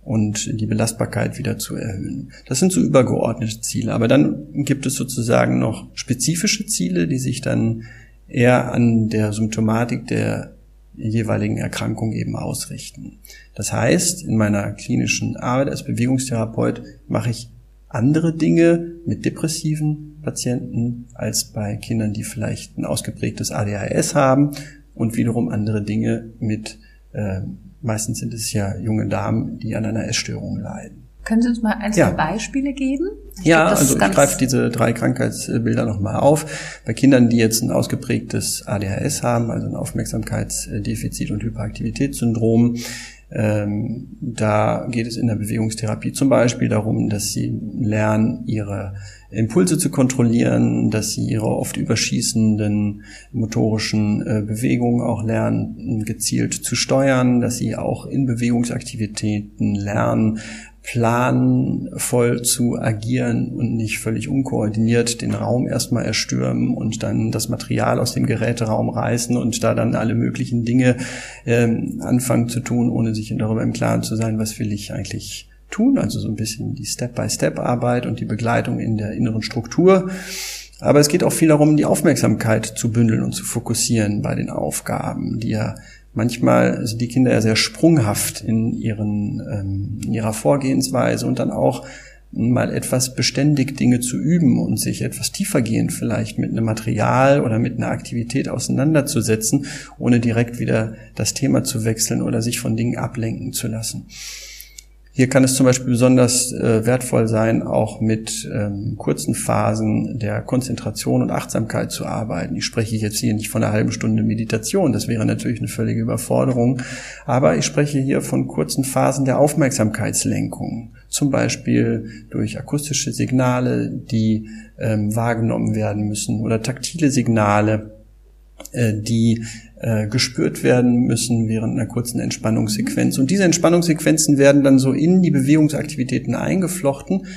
Speaker 2: und die Belastbarkeit wieder zu erhöhen. Das sind so übergeordnete Ziele. Aber dann gibt es sozusagen noch spezifische Ziele, die sich dann eher an der Symptomatik der jeweiligen Erkrankung eben ausrichten. Das heißt, in meiner klinischen Arbeit als Bewegungstherapeut mache ich andere Dinge mit depressiven Patienten als bei Kindern, die vielleicht ein ausgeprägtes ADHS haben und wiederum andere Dinge mit äh, Meistens sind es ja junge Damen, die an einer Essstörung leiden.
Speaker 1: Können Sie uns mal ein, zwei ja. Beispiele geben?
Speaker 2: Ich ja, glaub, also ich greife diese drei Krankheitsbilder nochmal auf. Bei Kindern, die jetzt ein ausgeprägtes ADHS haben, also ein Aufmerksamkeitsdefizit- und Hyperaktivitätssyndrom, ähm, da geht es in der Bewegungstherapie zum Beispiel darum, dass sie lernen, ihre Impulse zu kontrollieren, dass sie ihre oft überschießenden motorischen äh, Bewegungen auch lernen, gezielt zu steuern, dass sie auch in Bewegungsaktivitäten lernen, planvoll zu agieren und nicht völlig unkoordiniert den Raum erstmal erstürmen und dann das Material aus dem Geräteraum reißen und da dann alle möglichen Dinge ähm, anfangen zu tun, ohne sich darüber im Klaren zu sein, was will ich eigentlich tun. Also so ein bisschen die Step-by-Step-Arbeit und die Begleitung in der inneren Struktur. Aber es geht auch viel darum, die Aufmerksamkeit zu bündeln und zu fokussieren bei den Aufgaben, die ja manchmal sind die Kinder ja sehr sprunghaft in, ihren, ähm, in ihrer Vorgehensweise und dann auch mal etwas beständig Dinge zu üben und sich etwas tiefergehend vielleicht mit einem Material oder mit einer Aktivität auseinanderzusetzen, ohne direkt wieder das Thema zu wechseln oder sich von Dingen ablenken zu lassen. Hier kann es zum Beispiel besonders äh, wertvoll sein, auch mit ähm, kurzen Phasen der Konzentration und Achtsamkeit zu arbeiten. Ich spreche jetzt hier nicht von einer halben Stunde Meditation, das wäre natürlich eine völlige Überforderung, aber ich spreche hier von kurzen Phasen der Aufmerksamkeitslenkung, zum Beispiel durch akustische Signale, die ähm, wahrgenommen werden müssen oder taktile Signale, äh, die äh, gespürt werden müssen während einer kurzen Entspannungssequenz. Und diese Entspannungssequenzen werden dann so in die Bewegungsaktivitäten eingeflochten.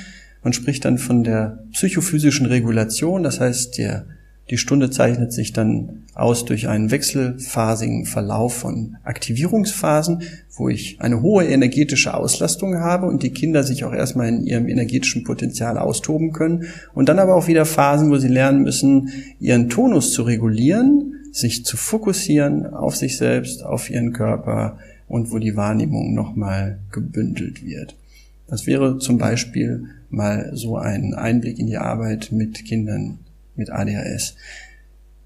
Speaker 2: Man spricht dann von der psychophysischen Regulation, das heißt der Die Stunde zeichnet sich dann aus durch einen wechselphasigen Verlauf von Aktivierungsphasen, wo ich eine hohe energetische Auslastung habe und die Kinder sich auch erstmal in ihrem energetischen Potenzial austoben können. Und dann aber auch wieder Phasen, wo sie lernen müssen, ihren Tonus zu regulieren, sich zu fokussieren auf sich selbst, auf ihren Körper und wo die Wahrnehmung nochmal gebündelt wird. Das wäre zum Beispiel mal so ein Einblick in die Arbeit mit Kindern mit ADHS.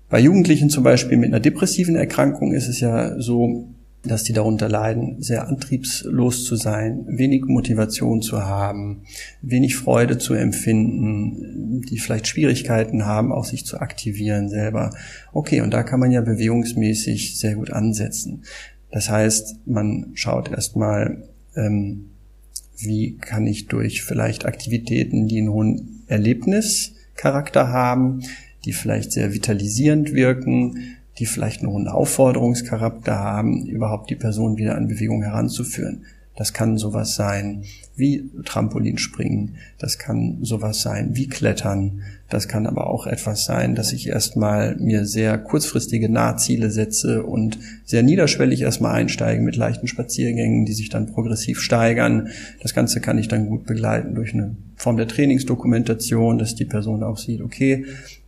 Speaker 2: Bei Jugendlichen zum Beispiel mit einer depressiven Erkrankung ist es ja so, dass die darunter leiden, sehr antriebslos zu sein, wenig Motivation zu haben, wenig Freude zu empfinden, die vielleicht Schwierigkeiten haben, auch sich zu aktivieren selber. Okay, und da kann man ja bewegungsmäßig sehr gut ansetzen. Das heißt, man schaut erstmal, ähm, wie kann ich durch vielleicht Aktivitäten, die einen hohen Erlebnischarakter haben, die vielleicht sehr vitalisierend wirken, die vielleicht einen hohen Aufforderungscharakter haben, überhaupt die Person wieder an Bewegung heranzuführen. Das kann sowas sein wie Trampolinspringen, das kann sowas sein wie Klettern, das kann aber auch etwas sein, dass ich erstmal mir sehr kurzfristige Nahziele setze und sehr niederschwellig erstmal einsteige mit leichten Spaziergängen, die sich dann progressiv steigern. Das Ganze kann ich dann gut begleiten durch eine Form der Trainingsdokumentation, dass die Person auch sieht, okay,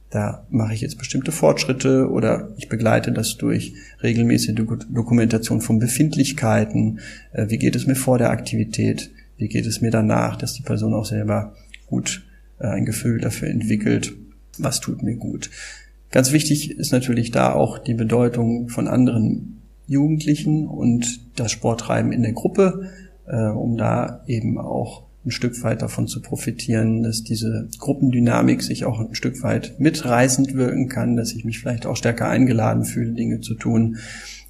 Speaker 2: da mache ich jetzt bestimmte Fortschritte oder ich begleite das durch regelmäßige Dokumentation von Befindlichkeiten. Äh, wie geht es mir vor der Aktivität? Wie geht es mir danach, dass die Person auch selber gut äh, ein Gefühl dafür entwickelt, was tut mir gut. Ganz wichtig ist natürlich da auch die Bedeutung von anderen Jugendlichen und das Sporttreiben in der Gruppe, äh, um da eben auch ein Stück weit davon zu profitieren, dass diese Gruppendynamik sich auch ein Stück weit mitreißend wirken kann, dass ich mich vielleicht auch stärker eingeladen fühle, Dinge zu tun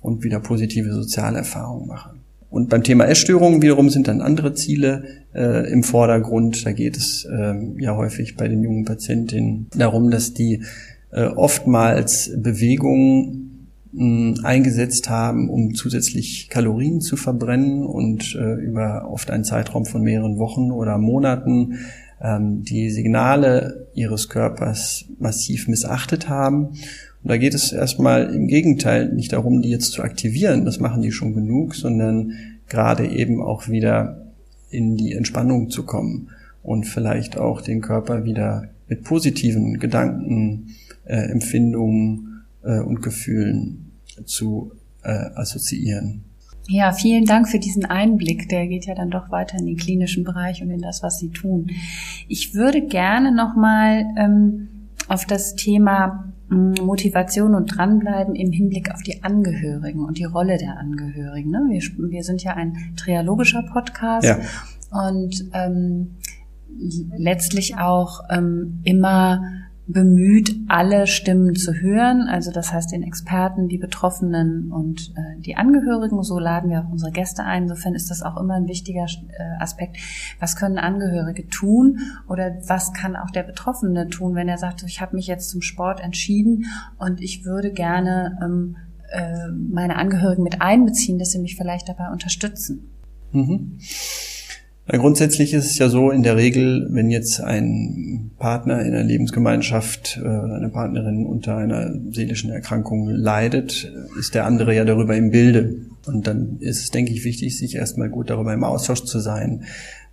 Speaker 2: und wieder positive Sozialerfahrungen mache. Und beim Thema Essstörungen wiederum sind dann andere Ziele äh, im Vordergrund. Da geht es äh, ja häufig bei den jungen Patientinnen darum, dass die äh, oftmals Bewegungen eingesetzt haben, um zusätzlich Kalorien zu verbrennen und äh, über oft einen Zeitraum von mehreren Wochen oder Monaten ähm, die Signale ihres Körpers massiv missachtet haben. Und da geht es erstmal im Gegenteil nicht darum, die jetzt zu aktivieren, das machen die schon genug, sondern gerade eben auch wieder in die Entspannung zu kommen und vielleicht auch den Körper wieder mit positiven Gedanken, äh, Empfindungen äh, und Gefühlen zu äh, assoziieren.
Speaker 1: Ja, vielen Dank für diesen Einblick. Der geht ja dann doch weiter in den klinischen Bereich und in das, was Sie tun. Ich würde gerne nochmal ähm, auf das Thema hm, Motivation und dranbleiben im Hinblick auf die Angehörigen und die Rolle der Angehörigen. Ne? Wir, wir sind ja ein trialogischer Podcast ja. und ähm, letztlich auch ähm, immer bemüht, alle Stimmen zu hören, also das heißt den Experten, die Betroffenen und äh, die Angehörigen. So laden wir auch unsere Gäste ein. Insofern ist das auch immer ein wichtiger äh, Aspekt. Was können Angehörige tun oder was kann auch der Betroffene tun, wenn er sagt, ich habe mich jetzt zum Sport entschieden und ich würde gerne ähm, äh, meine Angehörigen mit einbeziehen, dass sie mich vielleicht dabei unterstützen. Mhm.
Speaker 2: Grundsätzlich ist es ja so in der Regel, wenn jetzt ein Partner in einer Lebensgemeinschaft, äh, eine Partnerin unter einer seelischen Erkrankung leidet, ist der andere ja darüber im Bilde. Und dann ist es, denke ich, wichtig, sich erstmal gut darüber im Austausch zu sein.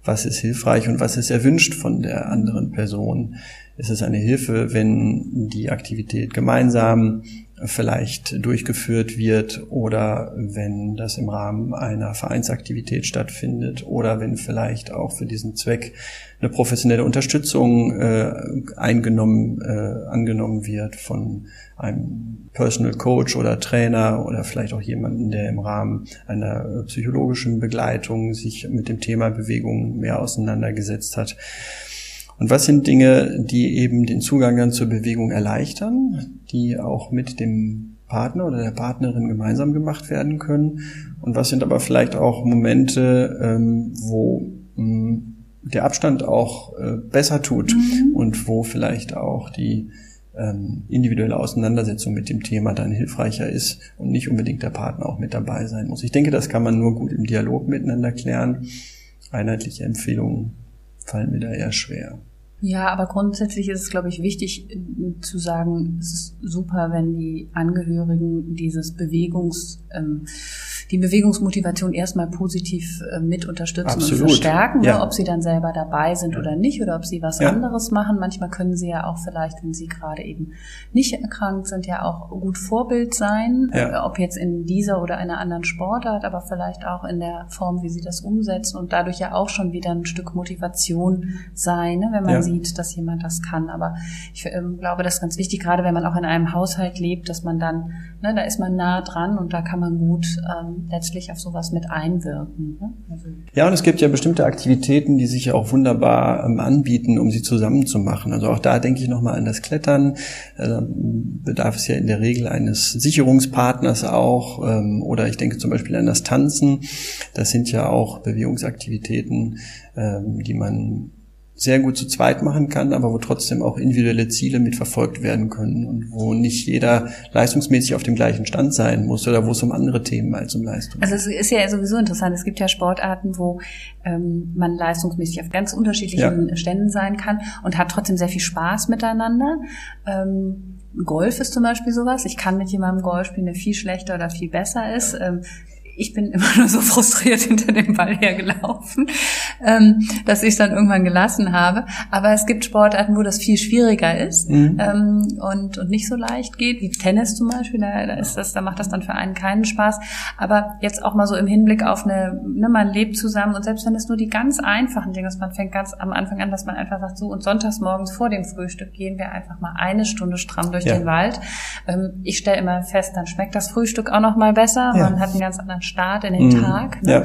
Speaker 2: Was ist hilfreich und was ist erwünscht von der anderen Person? Ist es eine Hilfe, wenn die Aktivität gemeinsam vielleicht durchgeführt wird oder wenn das im Rahmen einer Vereinsaktivität stattfindet oder wenn vielleicht auch für diesen Zweck eine professionelle Unterstützung äh, eingenommen äh, angenommen wird von einem Personal Coach oder Trainer oder vielleicht auch jemanden, der im Rahmen einer psychologischen Begleitung sich mit dem Thema Bewegung mehr auseinandergesetzt hat. Und was sind Dinge, die eben den Zugang dann zur Bewegung erleichtern, die auch mit dem Partner oder der Partnerin gemeinsam gemacht werden können? Und was sind aber vielleicht auch Momente, ähm, wo mh, hm, der Abstand auch äh, besser tut mhm. und wo vielleicht auch die ähm, individuelle Auseinandersetzung mit dem Thema dann hilfreicher ist und nicht unbedingt der Partner auch mit dabei sein muss. Ich denke, das kann man nur gut im Dialog miteinander klären. Einheitliche Empfehlungen fallen mir da eher schwer.
Speaker 1: Ja, aber grundsätzlich ist es, glaube ich, wichtig äh, zu sagen, es ist super, wenn die Angehörigen dieses Bewegungs, ähm, die Bewegungsmotivation erstmal positiv äh, mit unterstützen
Speaker 2: Absolut.
Speaker 1: und verstärken, ne?
Speaker 2: Ja.
Speaker 1: ob sie dann selber dabei sind oder nicht oder ob sie was
Speaker 2: Ja.
Speaker 1: anderes machen. Manchmal können sie ja auch vielleicht, wenn sie gerade eben nicht erkrankt sind, ja auch gut Vorbild sein,
Speaker 2: Ja.
Speaker 1: äh, ob jetzt in dieser oder einer anderen Sportart, aber vielleicht auch in der Form, wie sie das umsetzen und dadurch ja auch schon wieder ein Stück Motivation sein, ne, wenn man sieht, dass jemand das kann. Aber ich ähm, glaube, das ist ganz wichtig, gerade wenn man auch in einem Haushalt lebt, dass man dann, ne, da ist man nah dran und da kann man gut ähm, letztlich auf sowas mit einwirken. Ne? Also,
Speaker 2: Ja, und es gibt ja bestimmte Aktivitäten, die sich auch wunderbar ähm, anbieten, um sie zusammen zu machen. Also auch da denke ich nochmal an das Klettern. Äh, bedarf es ja in der Regel eines Sicherungspartners auch. Ähm, oder ich denke zum Beispiel an das Tanzen. Das sind ja auch Bewegungsaktivitäten, ähm, die man sehr gut zu zweit machen kann, aber wo trotzdem auch individuelle Ziele mitverfolgt werden können und wo nicht jeder leistungsmäßig auf dem gleichen Stand sein muss oder wo es um andere Themen als um Leistung
Speaker 1: Also es ist ja sowieso interessant. Es gibt ja Sportarten, wo ähm, man leistungsmäßig auf ganz unterschiedlichen Ständen sein kann und hat trotzdem sehr viel Spaß miteinander. Ähm, Golf ist zum Beispiel sowas. Ich kann mit jemandem Golf spielen, der viel schlechter oder viel besser ist. Ähm, ich bin immer nur so frustriert hinter dem Ball hergelaufen, ähm, dass ich es dann irgendwann gelassen habe. Aber es gibt Sportarten, wo das viel schwieriger ist
Speaker 2: Mhm.
Speaker 1: ähm, und, und nicht so leicht geht, wie Tennis zum Beispiel. Da, da ist das, da macht das dann für einen keinen Spaß. Aber jetzt auch mal so im Hinblick auf eine, ne, man lebt zusammen und selbst wenn es nur die ganz einfachen Dinge ist, man fängt ganz am Anfang an, dass man einfach sagt, so und sonntags morgens vor dem Frühstück gehen wir einfach mal eine Stunde stramm durch
Speaker 2: Ja.
Speaker 1: den Wald. Ähm, ich stelle immer fest, dann schmeckt das Frühstück auch noch mal besser.
Speaker 2: Ja.
Speaker 1: Man hat einen ganz anderen Start in den
Speaker 2: Mhm.
Speaker 1: Tag. Ne?
Speaker 2: Ja.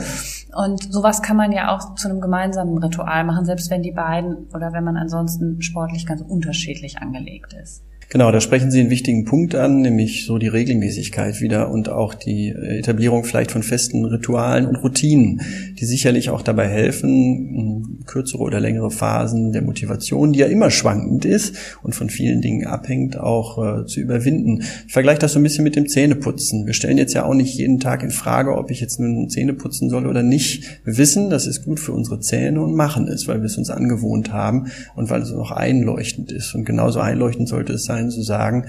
Speaker 1: Und sowas kann man ja auch zu einem gemeinsamen Ritual machen, selbst wenn die beiden oder wenn man ansonsten sportlich ganz unterschiedlich angelegt ist.
Speaker 2: Genau, da sprechen Sie einen wichtigen Punkt an, nämlich so die Regelmäßigkeit wieder und auch die äh, Etablierung vielleicht von festen Ritualen und Routinen, die sicherlich auch dabei helfen, kürzere oder längere Phasen der Motivation, die ja immer schwankend ist und von vielen Dingen abhängt, auch äh, zu überwinden. Ich vergleiche das so ein bisschen mit dem Zähneputzen. Wir stellen jetzt ja auch nicht jeden Tag in Frage, ob ich jetzt nun Zähne putzen soll oder nicht. Wir wissen, das ist gut für unsere Zähne und machen es, weil wir es uns angewohnt haben und weil es auch einleuchtend ist. Und genauso einleuchtend sollte es sein, zu sagen,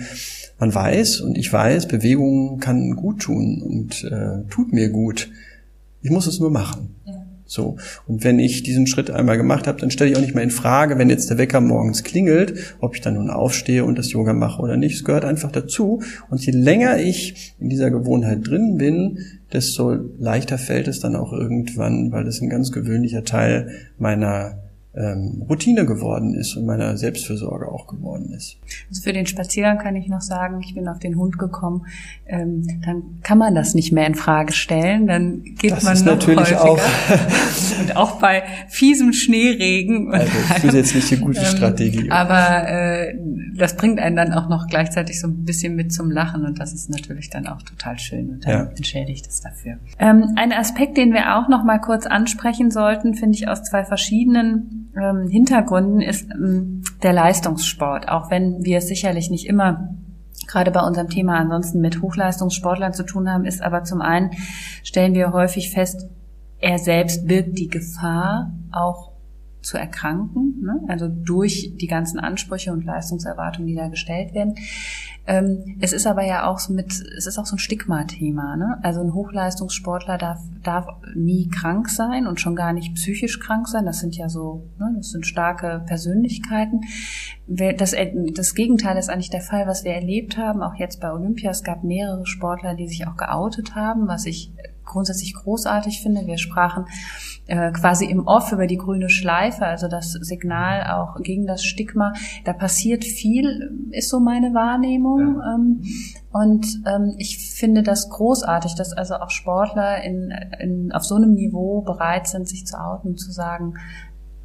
Speaker 2: man weiß und ich weiß, Bewegung kann gut tun und äh, tut mir gut. Ich muss es nur machen. So. Und wenn ich diesen Schritt einmal gemacht habe, dann stelle ich auch nicht mehr in Frage, wenn jetzt der Wecker morgens klingelt, ob ich dann nun aufstehe und das Yoga mache oder nicht. Es gehört einfach dazu. Und je länger ich in dieser Gewohnheit drin bin, desto leichter fällt es dann auch irgendwann, weil es ein ganz gewöhnlicher Teil meiner ähm, Routine geworden ist und meiner Selbstfürsorge auch geworden ist.
Speaker 1: Also für den Spaziergang kann ich noch sagen, ich bin auf den Hund gekommen, ähm, dann kann man das nicht mehr in Frage stellen, dann geht
Speaker 2: Das
Speaker 1: man
Speaker 2: ist
Speaker 1: noch
Speaker 2: natürlich
Speaker 1: häufiger.
Speaker 2: auch-
Speaker 1: und auch bei fiesem Schneeregen.
Speaker 2: Also das ist jetzt nicht die gute
Speaker 1: Ähm,
Speaker 2: Strategie.
Speaker 1: Aber äh, das bringt einen dann auch noch gleichzeitig so ein bisschen mit zum Lachen und das ist natürlich dann auch total schön und dann
Speaker 2: Ja.
Speaker 1: entschädigt es dafür. Ähm, ein Aspekt, den wir auch noch mal kurz ansprechen sollten, finde ich aus zwei verschiedenen ähm, Hintergründen, ist ähm, der Leistungssport. Auch wenn wir es sicherlich nicht immer gerade bei unserem Thema ansonsten mit Hochleistungssportlern zu tun haben, ist aber zum einen stellen wir häufig fest, er selbst birgt die Gefahr, auch zu erkranken, ne? also durch die ganzen Ansprüche und Leistungserwartungen, die da gestellt werden. Ähm, es ist aber ja auch so mit, es ist auch so ein Stigma-Thema. Ne? Also ein Hochleistungssportler darf, darf nie krank sein und schon gar nicht psychisch krank sein. Das sind ja so, ne, das sind starke Persönlichkeiten. Das, das Gegenteil ist eigentlich der Fall, was wir erlebt haben, auch jetzt bei Olympia. Es gab mehrere Sportler, die sich auch geoutet haben, was ich grundsätzlich großartig finde. Wir sprachen äh, quasi im Off über die grüne Schleife, also das Signal auch gegen das Stigma. Da passiert viel, ist so meine Wahrnehmung. Ähm, und ähm, ich finde das großartig, dass also auch Sportler in, in, auf so einem Niveau bereit sind, sich zu outen, zu sagen,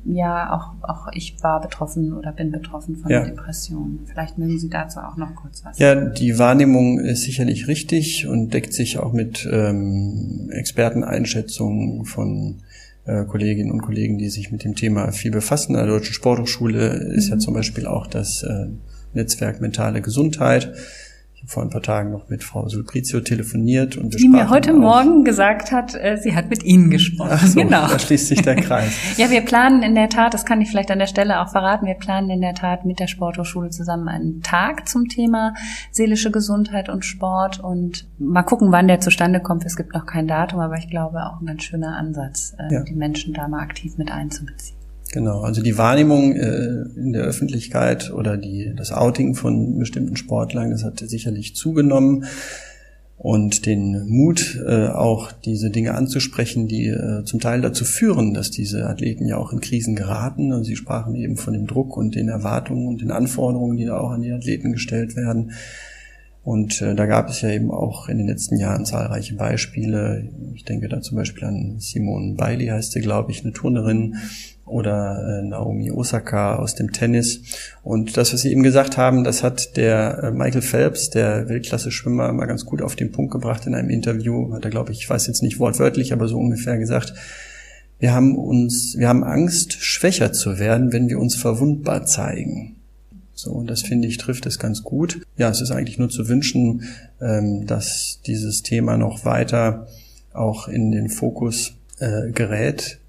Speaker 1: ja, auch, auch ich war betroffen oder bin betroffen von
Speaker 2: Ja.
Speaker 1: Depressionen. Vielleicht mögen Sie dazu auch noch kurz was
Speaker 2: Ja, die Wahrnehmung ist sicherlich richtig und deckt sich auch mit ähm, Experteneinschätzungen von äh, Kolleginnen und Kollegen, die sich mit dem Thema viel befassen. An der Deutschen Sporthochschule ist ja zum Beispiel auch das äh, Netzwerk Mentale Gesundheit. Vor ein paar Tagen noch mit Frau Sulprizio telefoniert und
Speaker 1: wir die mir heute Morgen gesagt hat, äh, sie hat mit Ihnen gesprochen.
Speaker 2: Ach so, genau. Da schließt sich der Kreis.
Speaker 1: ja, wir planen in der Tat, das kann ich vielleicht an der Stelle auch verraten, wir planen in der Tat mit der Sporthochschule zusammen einen Tag zum Thema seelische Gesundheit und Sport und mal gucken, wann der zustande kommt. Es gibt noch kein Datum, aber ich glaube auch ein ganz schöner Ansatz, äh, ja. die Menschen da mal aktiv mit einzubeziehen.
Speaker 2: Genau, also die Wahrnehmung äh, in der Öffentlichkeit oder die, das Outing von bestimmten Sportlern, das hat sicherlich zugenommen. Und den Mut, äh, auch diese Dinge anzusprechen, die äh, zum Teil dazu führen, dass diese Athleten ja auch in Krisen geraten. Und Sie sprachen eben von dem Druck und den Erwartungen und den Anforderungen, die da auch an die Athleten gestellt werden. Und äh, da gab es ja eben auch in den letzten Jahren zahlreiche Beispiele. Ich denke da zum Beispiel an Simone Bailey heißt sie, glaube ich, eine Turnerin oder äh, Naomi Osaka aus dem Tennis. Und das, was Sie eben gesagt haben, das hat der äh, Michael Phelps, der Weltklasse-Schwimmer, mal ganz gut auf den Punkt gebracht in einem Interview. Hat er, glaube ich, ich weiß jetzt nicht wortwörtlich, aber so ungefähr gesagt. Wir haben uns, wir haben Angst, schwächer zu werden, wenn wir uns verwundbar zeigen. So, und das finde ich trifft es ganz gut. Ja, es ist eigentlich nur zu wünschen, ähm, dass dieses Thema noch weiter auch in den Fokus äh, gerät,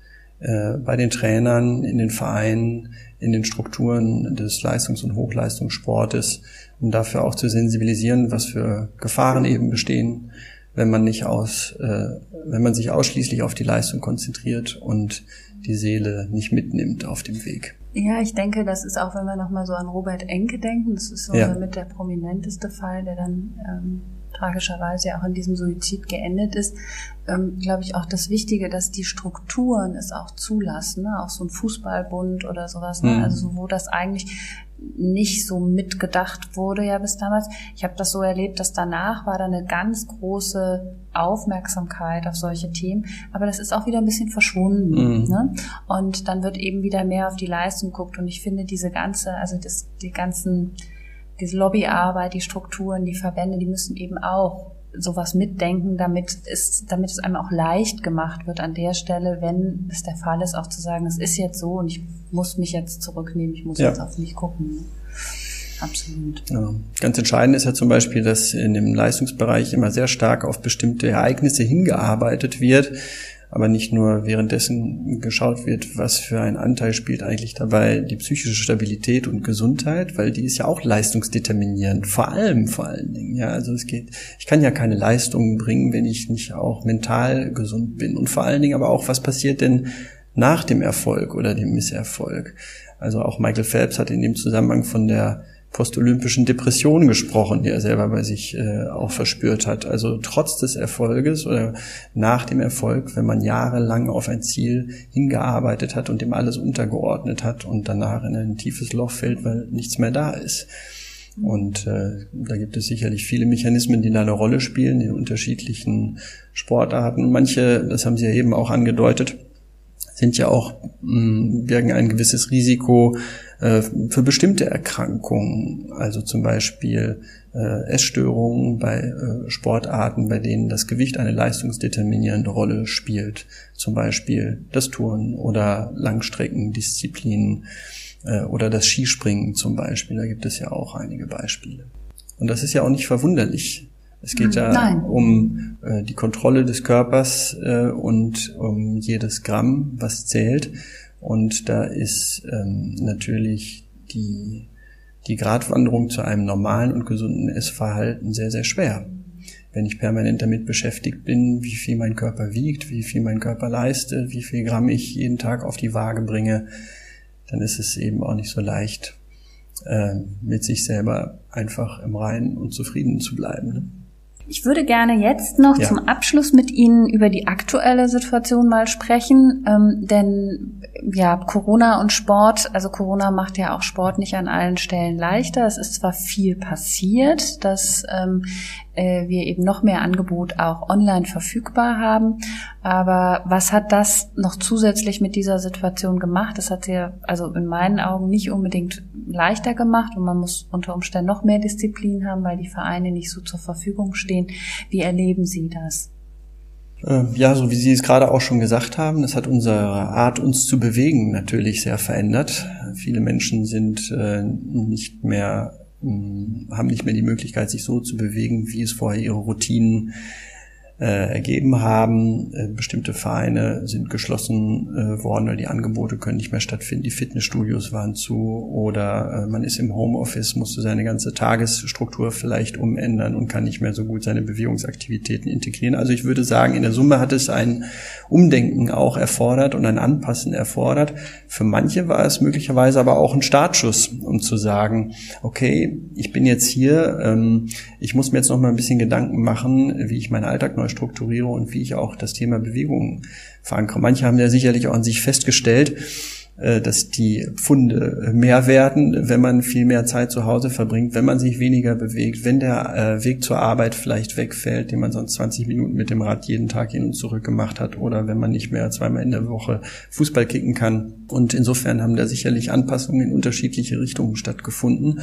Speaker 2: äh, bei den Trainern, in den Vereinen, in den Strukturen des Leistungs- und Hochleistungssportes, um dafür auch zu sensibilisieren, was für Gefahren eben bestehen, wenn man nicht aus, äh, wenn man sich ausschließlich auf die Leistung konzentriert und die Seele nicht mitnimmt auf dem Weg.
Speaker 1: Ja, ich denke, das ist auch, wenn wir nochmal so an Robert Enke denken, das ist so ja. mit der prominenteste Fall, der dann ähm, tragischerweise ja auch in diesem Suizid geendet ist, ähm, glaube ich auch das Wichtige, dass die Strukturen es auch zulassen, ne? auch so ein Fußballbund oder sowas, ne? Mhm. also so, wo das eigentlich nicht so mitgedacht wurde ja bis damals. Ich habe das so erlebt, dass danach war da eine ganz große Aufmerksamkeit auf solche Themen, aber das ist auch wieder ein bisschen verschwunden. Mhm. Ne? Und dann wird eben wieder mehr auf die Leistung geguckt und ich finde diese ganze, also das, die ganzen diese Lobbyarbeit, die Strukturen, die Verbände, die müssen eben auch sowas mitdenken, damit es, damit es einem auch leicht gemacht wird an der Stelle, wenn es der Fall ist, auch zu sagen, es ist jetzt so und ich muss mich jetzt zurücknehmen, ich muss ja. jetzt auf mich gucken. Absolut.
Speaker 2: Ja. Ganz entscheidend ist ja zum Beispiel, dass in dem Leistungsbereich immer sehr stark auf bestimmte Ereignisse hingearbeitet wird, aber nicht nur währenddessen geschaut wird, was für ein Anteil spielt eigentlich dabei die psychische Stabilität und Gesundheit, weil die ist ja auch leistungsdeterminierend, vor allem, vor allen Dingen, ja, also es geht, ich kann ja keine Leistungen bringen, wenn ich nicht auch mental gesund bin. Und vor allen Dingen aber auch, was passiert denn nach dem Erfolg oder dem Misserfolg? Also auch Michael Phelps hat in dem Zusammenhang von der postolympischen Depression gesprochen, die er selber bei sich äh, auch verspürt hat. Also trotz des Erfolges oder nach dem Erfolg, wenn man jahrelang auf ein Ziel hingearbeitet hat und dem alles untergeordnet hat und danach in ein tiefes Loch fällt, weil nichts mehr da ist. Und äh, da gibt es sicherlich viele Mechanismen, die da eine Rolle spielen in unterschiedlichen Sportarten. Manche, das haben Sie ja eben auch angedeutet, sind ja auch, mh, birgen ein gewisses Risiko äh, für bestimmte Erkrankungen, also zum Beispiel äh, Essstörungen bei äh, Sportarten, bei denen das Gewicht eine leistungsdeterminierende Rolle spielt, zum Beispiel das Turnen oder Langstreckendisziplinen äh, oder das Skispringen zum Beispiel. Da gibt es ja auch einige Beispiele. Und das ist ja auch nicht verwunderlich. Es geht ja Nein. um äh, die Kontrolle des Körpers äh, und um jedes Gramm, was zählt. Und da ist ähm, natürlich die, die Gratwanderung zu einem normalen und gesunden Essverhalten sehr, sehr schwer. Wenn ich permanent damit beschäftigt bin, wie viel mein Körper wiegt, wie viel mein Körper leistet, wie viel Gramm ich jeden Tag auf die Waage bringe, dann ist es eben auch nicht so leicht, äh, mit sich selber einfach im Reinen und zufrieden zu bleiben. Ne?
Speaker 1: Ich würde gerne jetzt noch ja. zum Abschluss mit Ihnen über die aktuelle Situation mal sprechen, ähm, denn ja, Corona und Sport, also Corona macht ja auch Sport nicht an allen Stellen leichter. Es ist zwar viel passiert, dass ähm, äh, wir eben noch mehr Angebot auch online verfügbar haben. Aber was hat das noch zusätzlich mit dieser Situation gemacht? Das hat ja also in meinen Augen nicht unbedingt leichter gemacht und man muss unter Umständen noch mehr Disziplin haben, weil die Vereine nicht so zur Verfügung stehen. Wie erleben Sie das?
Speaker 2: Ähm, ja, so wie Sie es gerade auch schon gesagt haben, das hat unsere Art, uns zu bewegen, natürlich sehr verändert. Viele Menschen sind äh, nicht mehr haben nicht mehr die Möglichkeit, sich so zu bewegen, wie es vorher ihre Routinen ergeben haben. Äh, bestimmte Vereine sind geschlossen äh, worden oder die Angebote können nicht mehr stattfinden. Die Fitnessstudios waren zu oder äh, man ist im Homeoffice, musste seine ganze Tagesstruktur vielleicht umändern und kann nicht mehr so gut seine Bewegungsaktivitäten integrieren. Also ich würde sagen, in der Summe hat es ein Umdenken auch erfordert und ein Anpassen erfordert. Für manche war es möglicherweise aber auch ein Startschuss, um zu sagen, okay, ich bin jetzt hier, ähm, ich muss mir jetzt noch mal ein bisschen Gedanken machen, wie ich meinen Alltag neu strukturiere und wie ich auch das Thema Bewegung verankere. Manche haben ja sicherlich auch an sich festgestellt, äh, dass die Pfunde mehr werden, wenn man viel mehr Zeit zu Hause verbringt, wenn man sich weniger bewegt, wenn der äh, Weg zur Arbeit vielleicht wegfällt, den man sonst 20 Minuten mit dem Rad jeden Tag hin und zurück gemacht hat, oder wenn man nicht mehr zweimal in der Woche Fußball kicken kann. Und insofern haben da sicherlich Anpassungen in unterschiedliche Richtungen stattgefunden.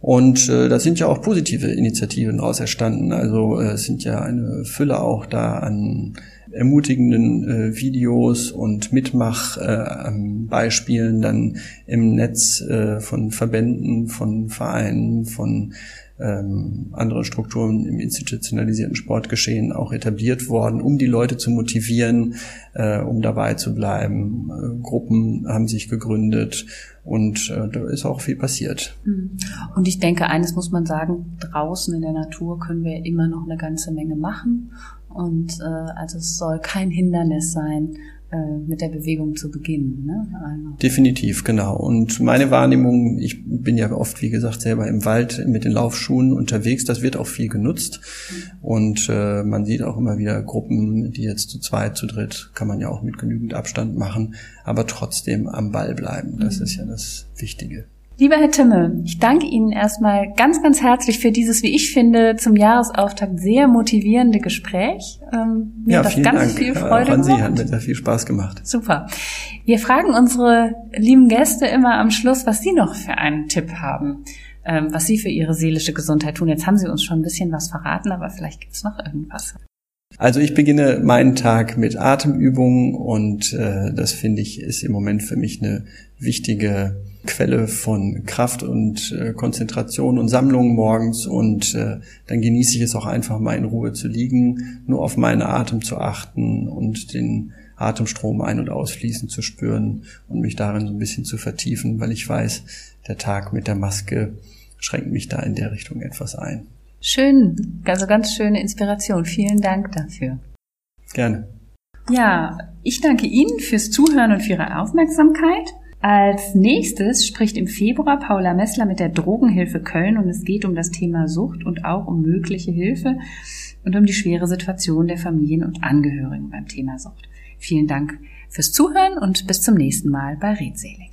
Speaker 2: Und äh, da sind ja auch positive Initiativen daraus erstanden. Also äh, es sind ja eine Fülle auch da an ermutigenden äh, Videos und Mitmachbeispielen äh, dann im Netz äh, von Verbänden, von Vereinen, von ähm, andere Strukturen im institutionalisierten Sportgeschehen auch etabliert worden, um die Leute zu motivieren, äh, um dabei zu bleiben. Äh, Gruppen haben sich gegründet und äh, da ist auch viel passiert.
Speaker 1: Mhm. Und ich denke, eines muss man sagen, draußen in der Natur können wir immer noch eine ganze Menge machen. Und äh, also es soll kein Hindernis sein, mit der Bewegung zu beginnen. Ne?
Speaker 2: Also. Definitiv, genau. Und meine Wahrnehmung, ich bin ja oft, wie gesagt, selber im Wald mit den Laufschuhen unterwegs, das wird auch viel genutzt. Und äh, man sieht auch immer wieder Gruppen, die jetzt zu zweit, zu dritt, kann man ja auch mit genügend Abstand machen, aber trotzdem am Ball bleiben. Das mhm. ist ja das Wichtige.
Speaker 1: Lieber Herr Timme, ich danke Ihnen erstmal ganz, ganz herzlich für dieses, wie ich finde, zum Jahresauftakt sehr motivierende Gespräch.
Speaker 2: Ähm, mir ja, hat das ganz Dank. viel Freude An Sie hat mir sehr viel Spaß gemacht.
Speaker 1: Super. Wir fragen unsere lieben Gäste immer am Schluss, was Sie noch für einen Tipp haben, ähm, was Sie für Ihre seelische Gesundheit tun. Jetzt haben Sie uns schon ein bisschen was verraten, aber vielleicht gibt's noch irgendwas.
Speaker 2: Also ich beginne meinen Tag mit Atemübungen und äh, das finde ich ist im Moment für mich eine wichtige Quelle von Kraft und äh, Konzentration und Sammlung morgens und äh, dann genieße ich es auch einfach mal in Ruhe zu liegen, nur auf meinen Atem zu achten und den Atemstrom ein- und ausfließen zu spüren und mich darin so ein bisschen zu vertiefen, weil ich weiß, der Tag mit der Maske schränkt mich da in der Richtung etwas ein.
Speaker 1: Schön, also ganz schöne Inspiration. Vielen Dank dafür.
Speaker 2: Gerne.
Speaker 1: Ja, ich danke Ihnen fürs Zuhören und für Ihre Aufmerksamkeit. Als nächstes spricht im Februar Paula Messler mit der Drogenhilfe Köln und es geht um das Thema Sucht und auch um mögliche Hilfe und um die schwere Situation der Familien und Angehörigen beim Thema Sucht. Vielen Dank fürs Zuhören und bis zum nächsten Mal bei Redselig.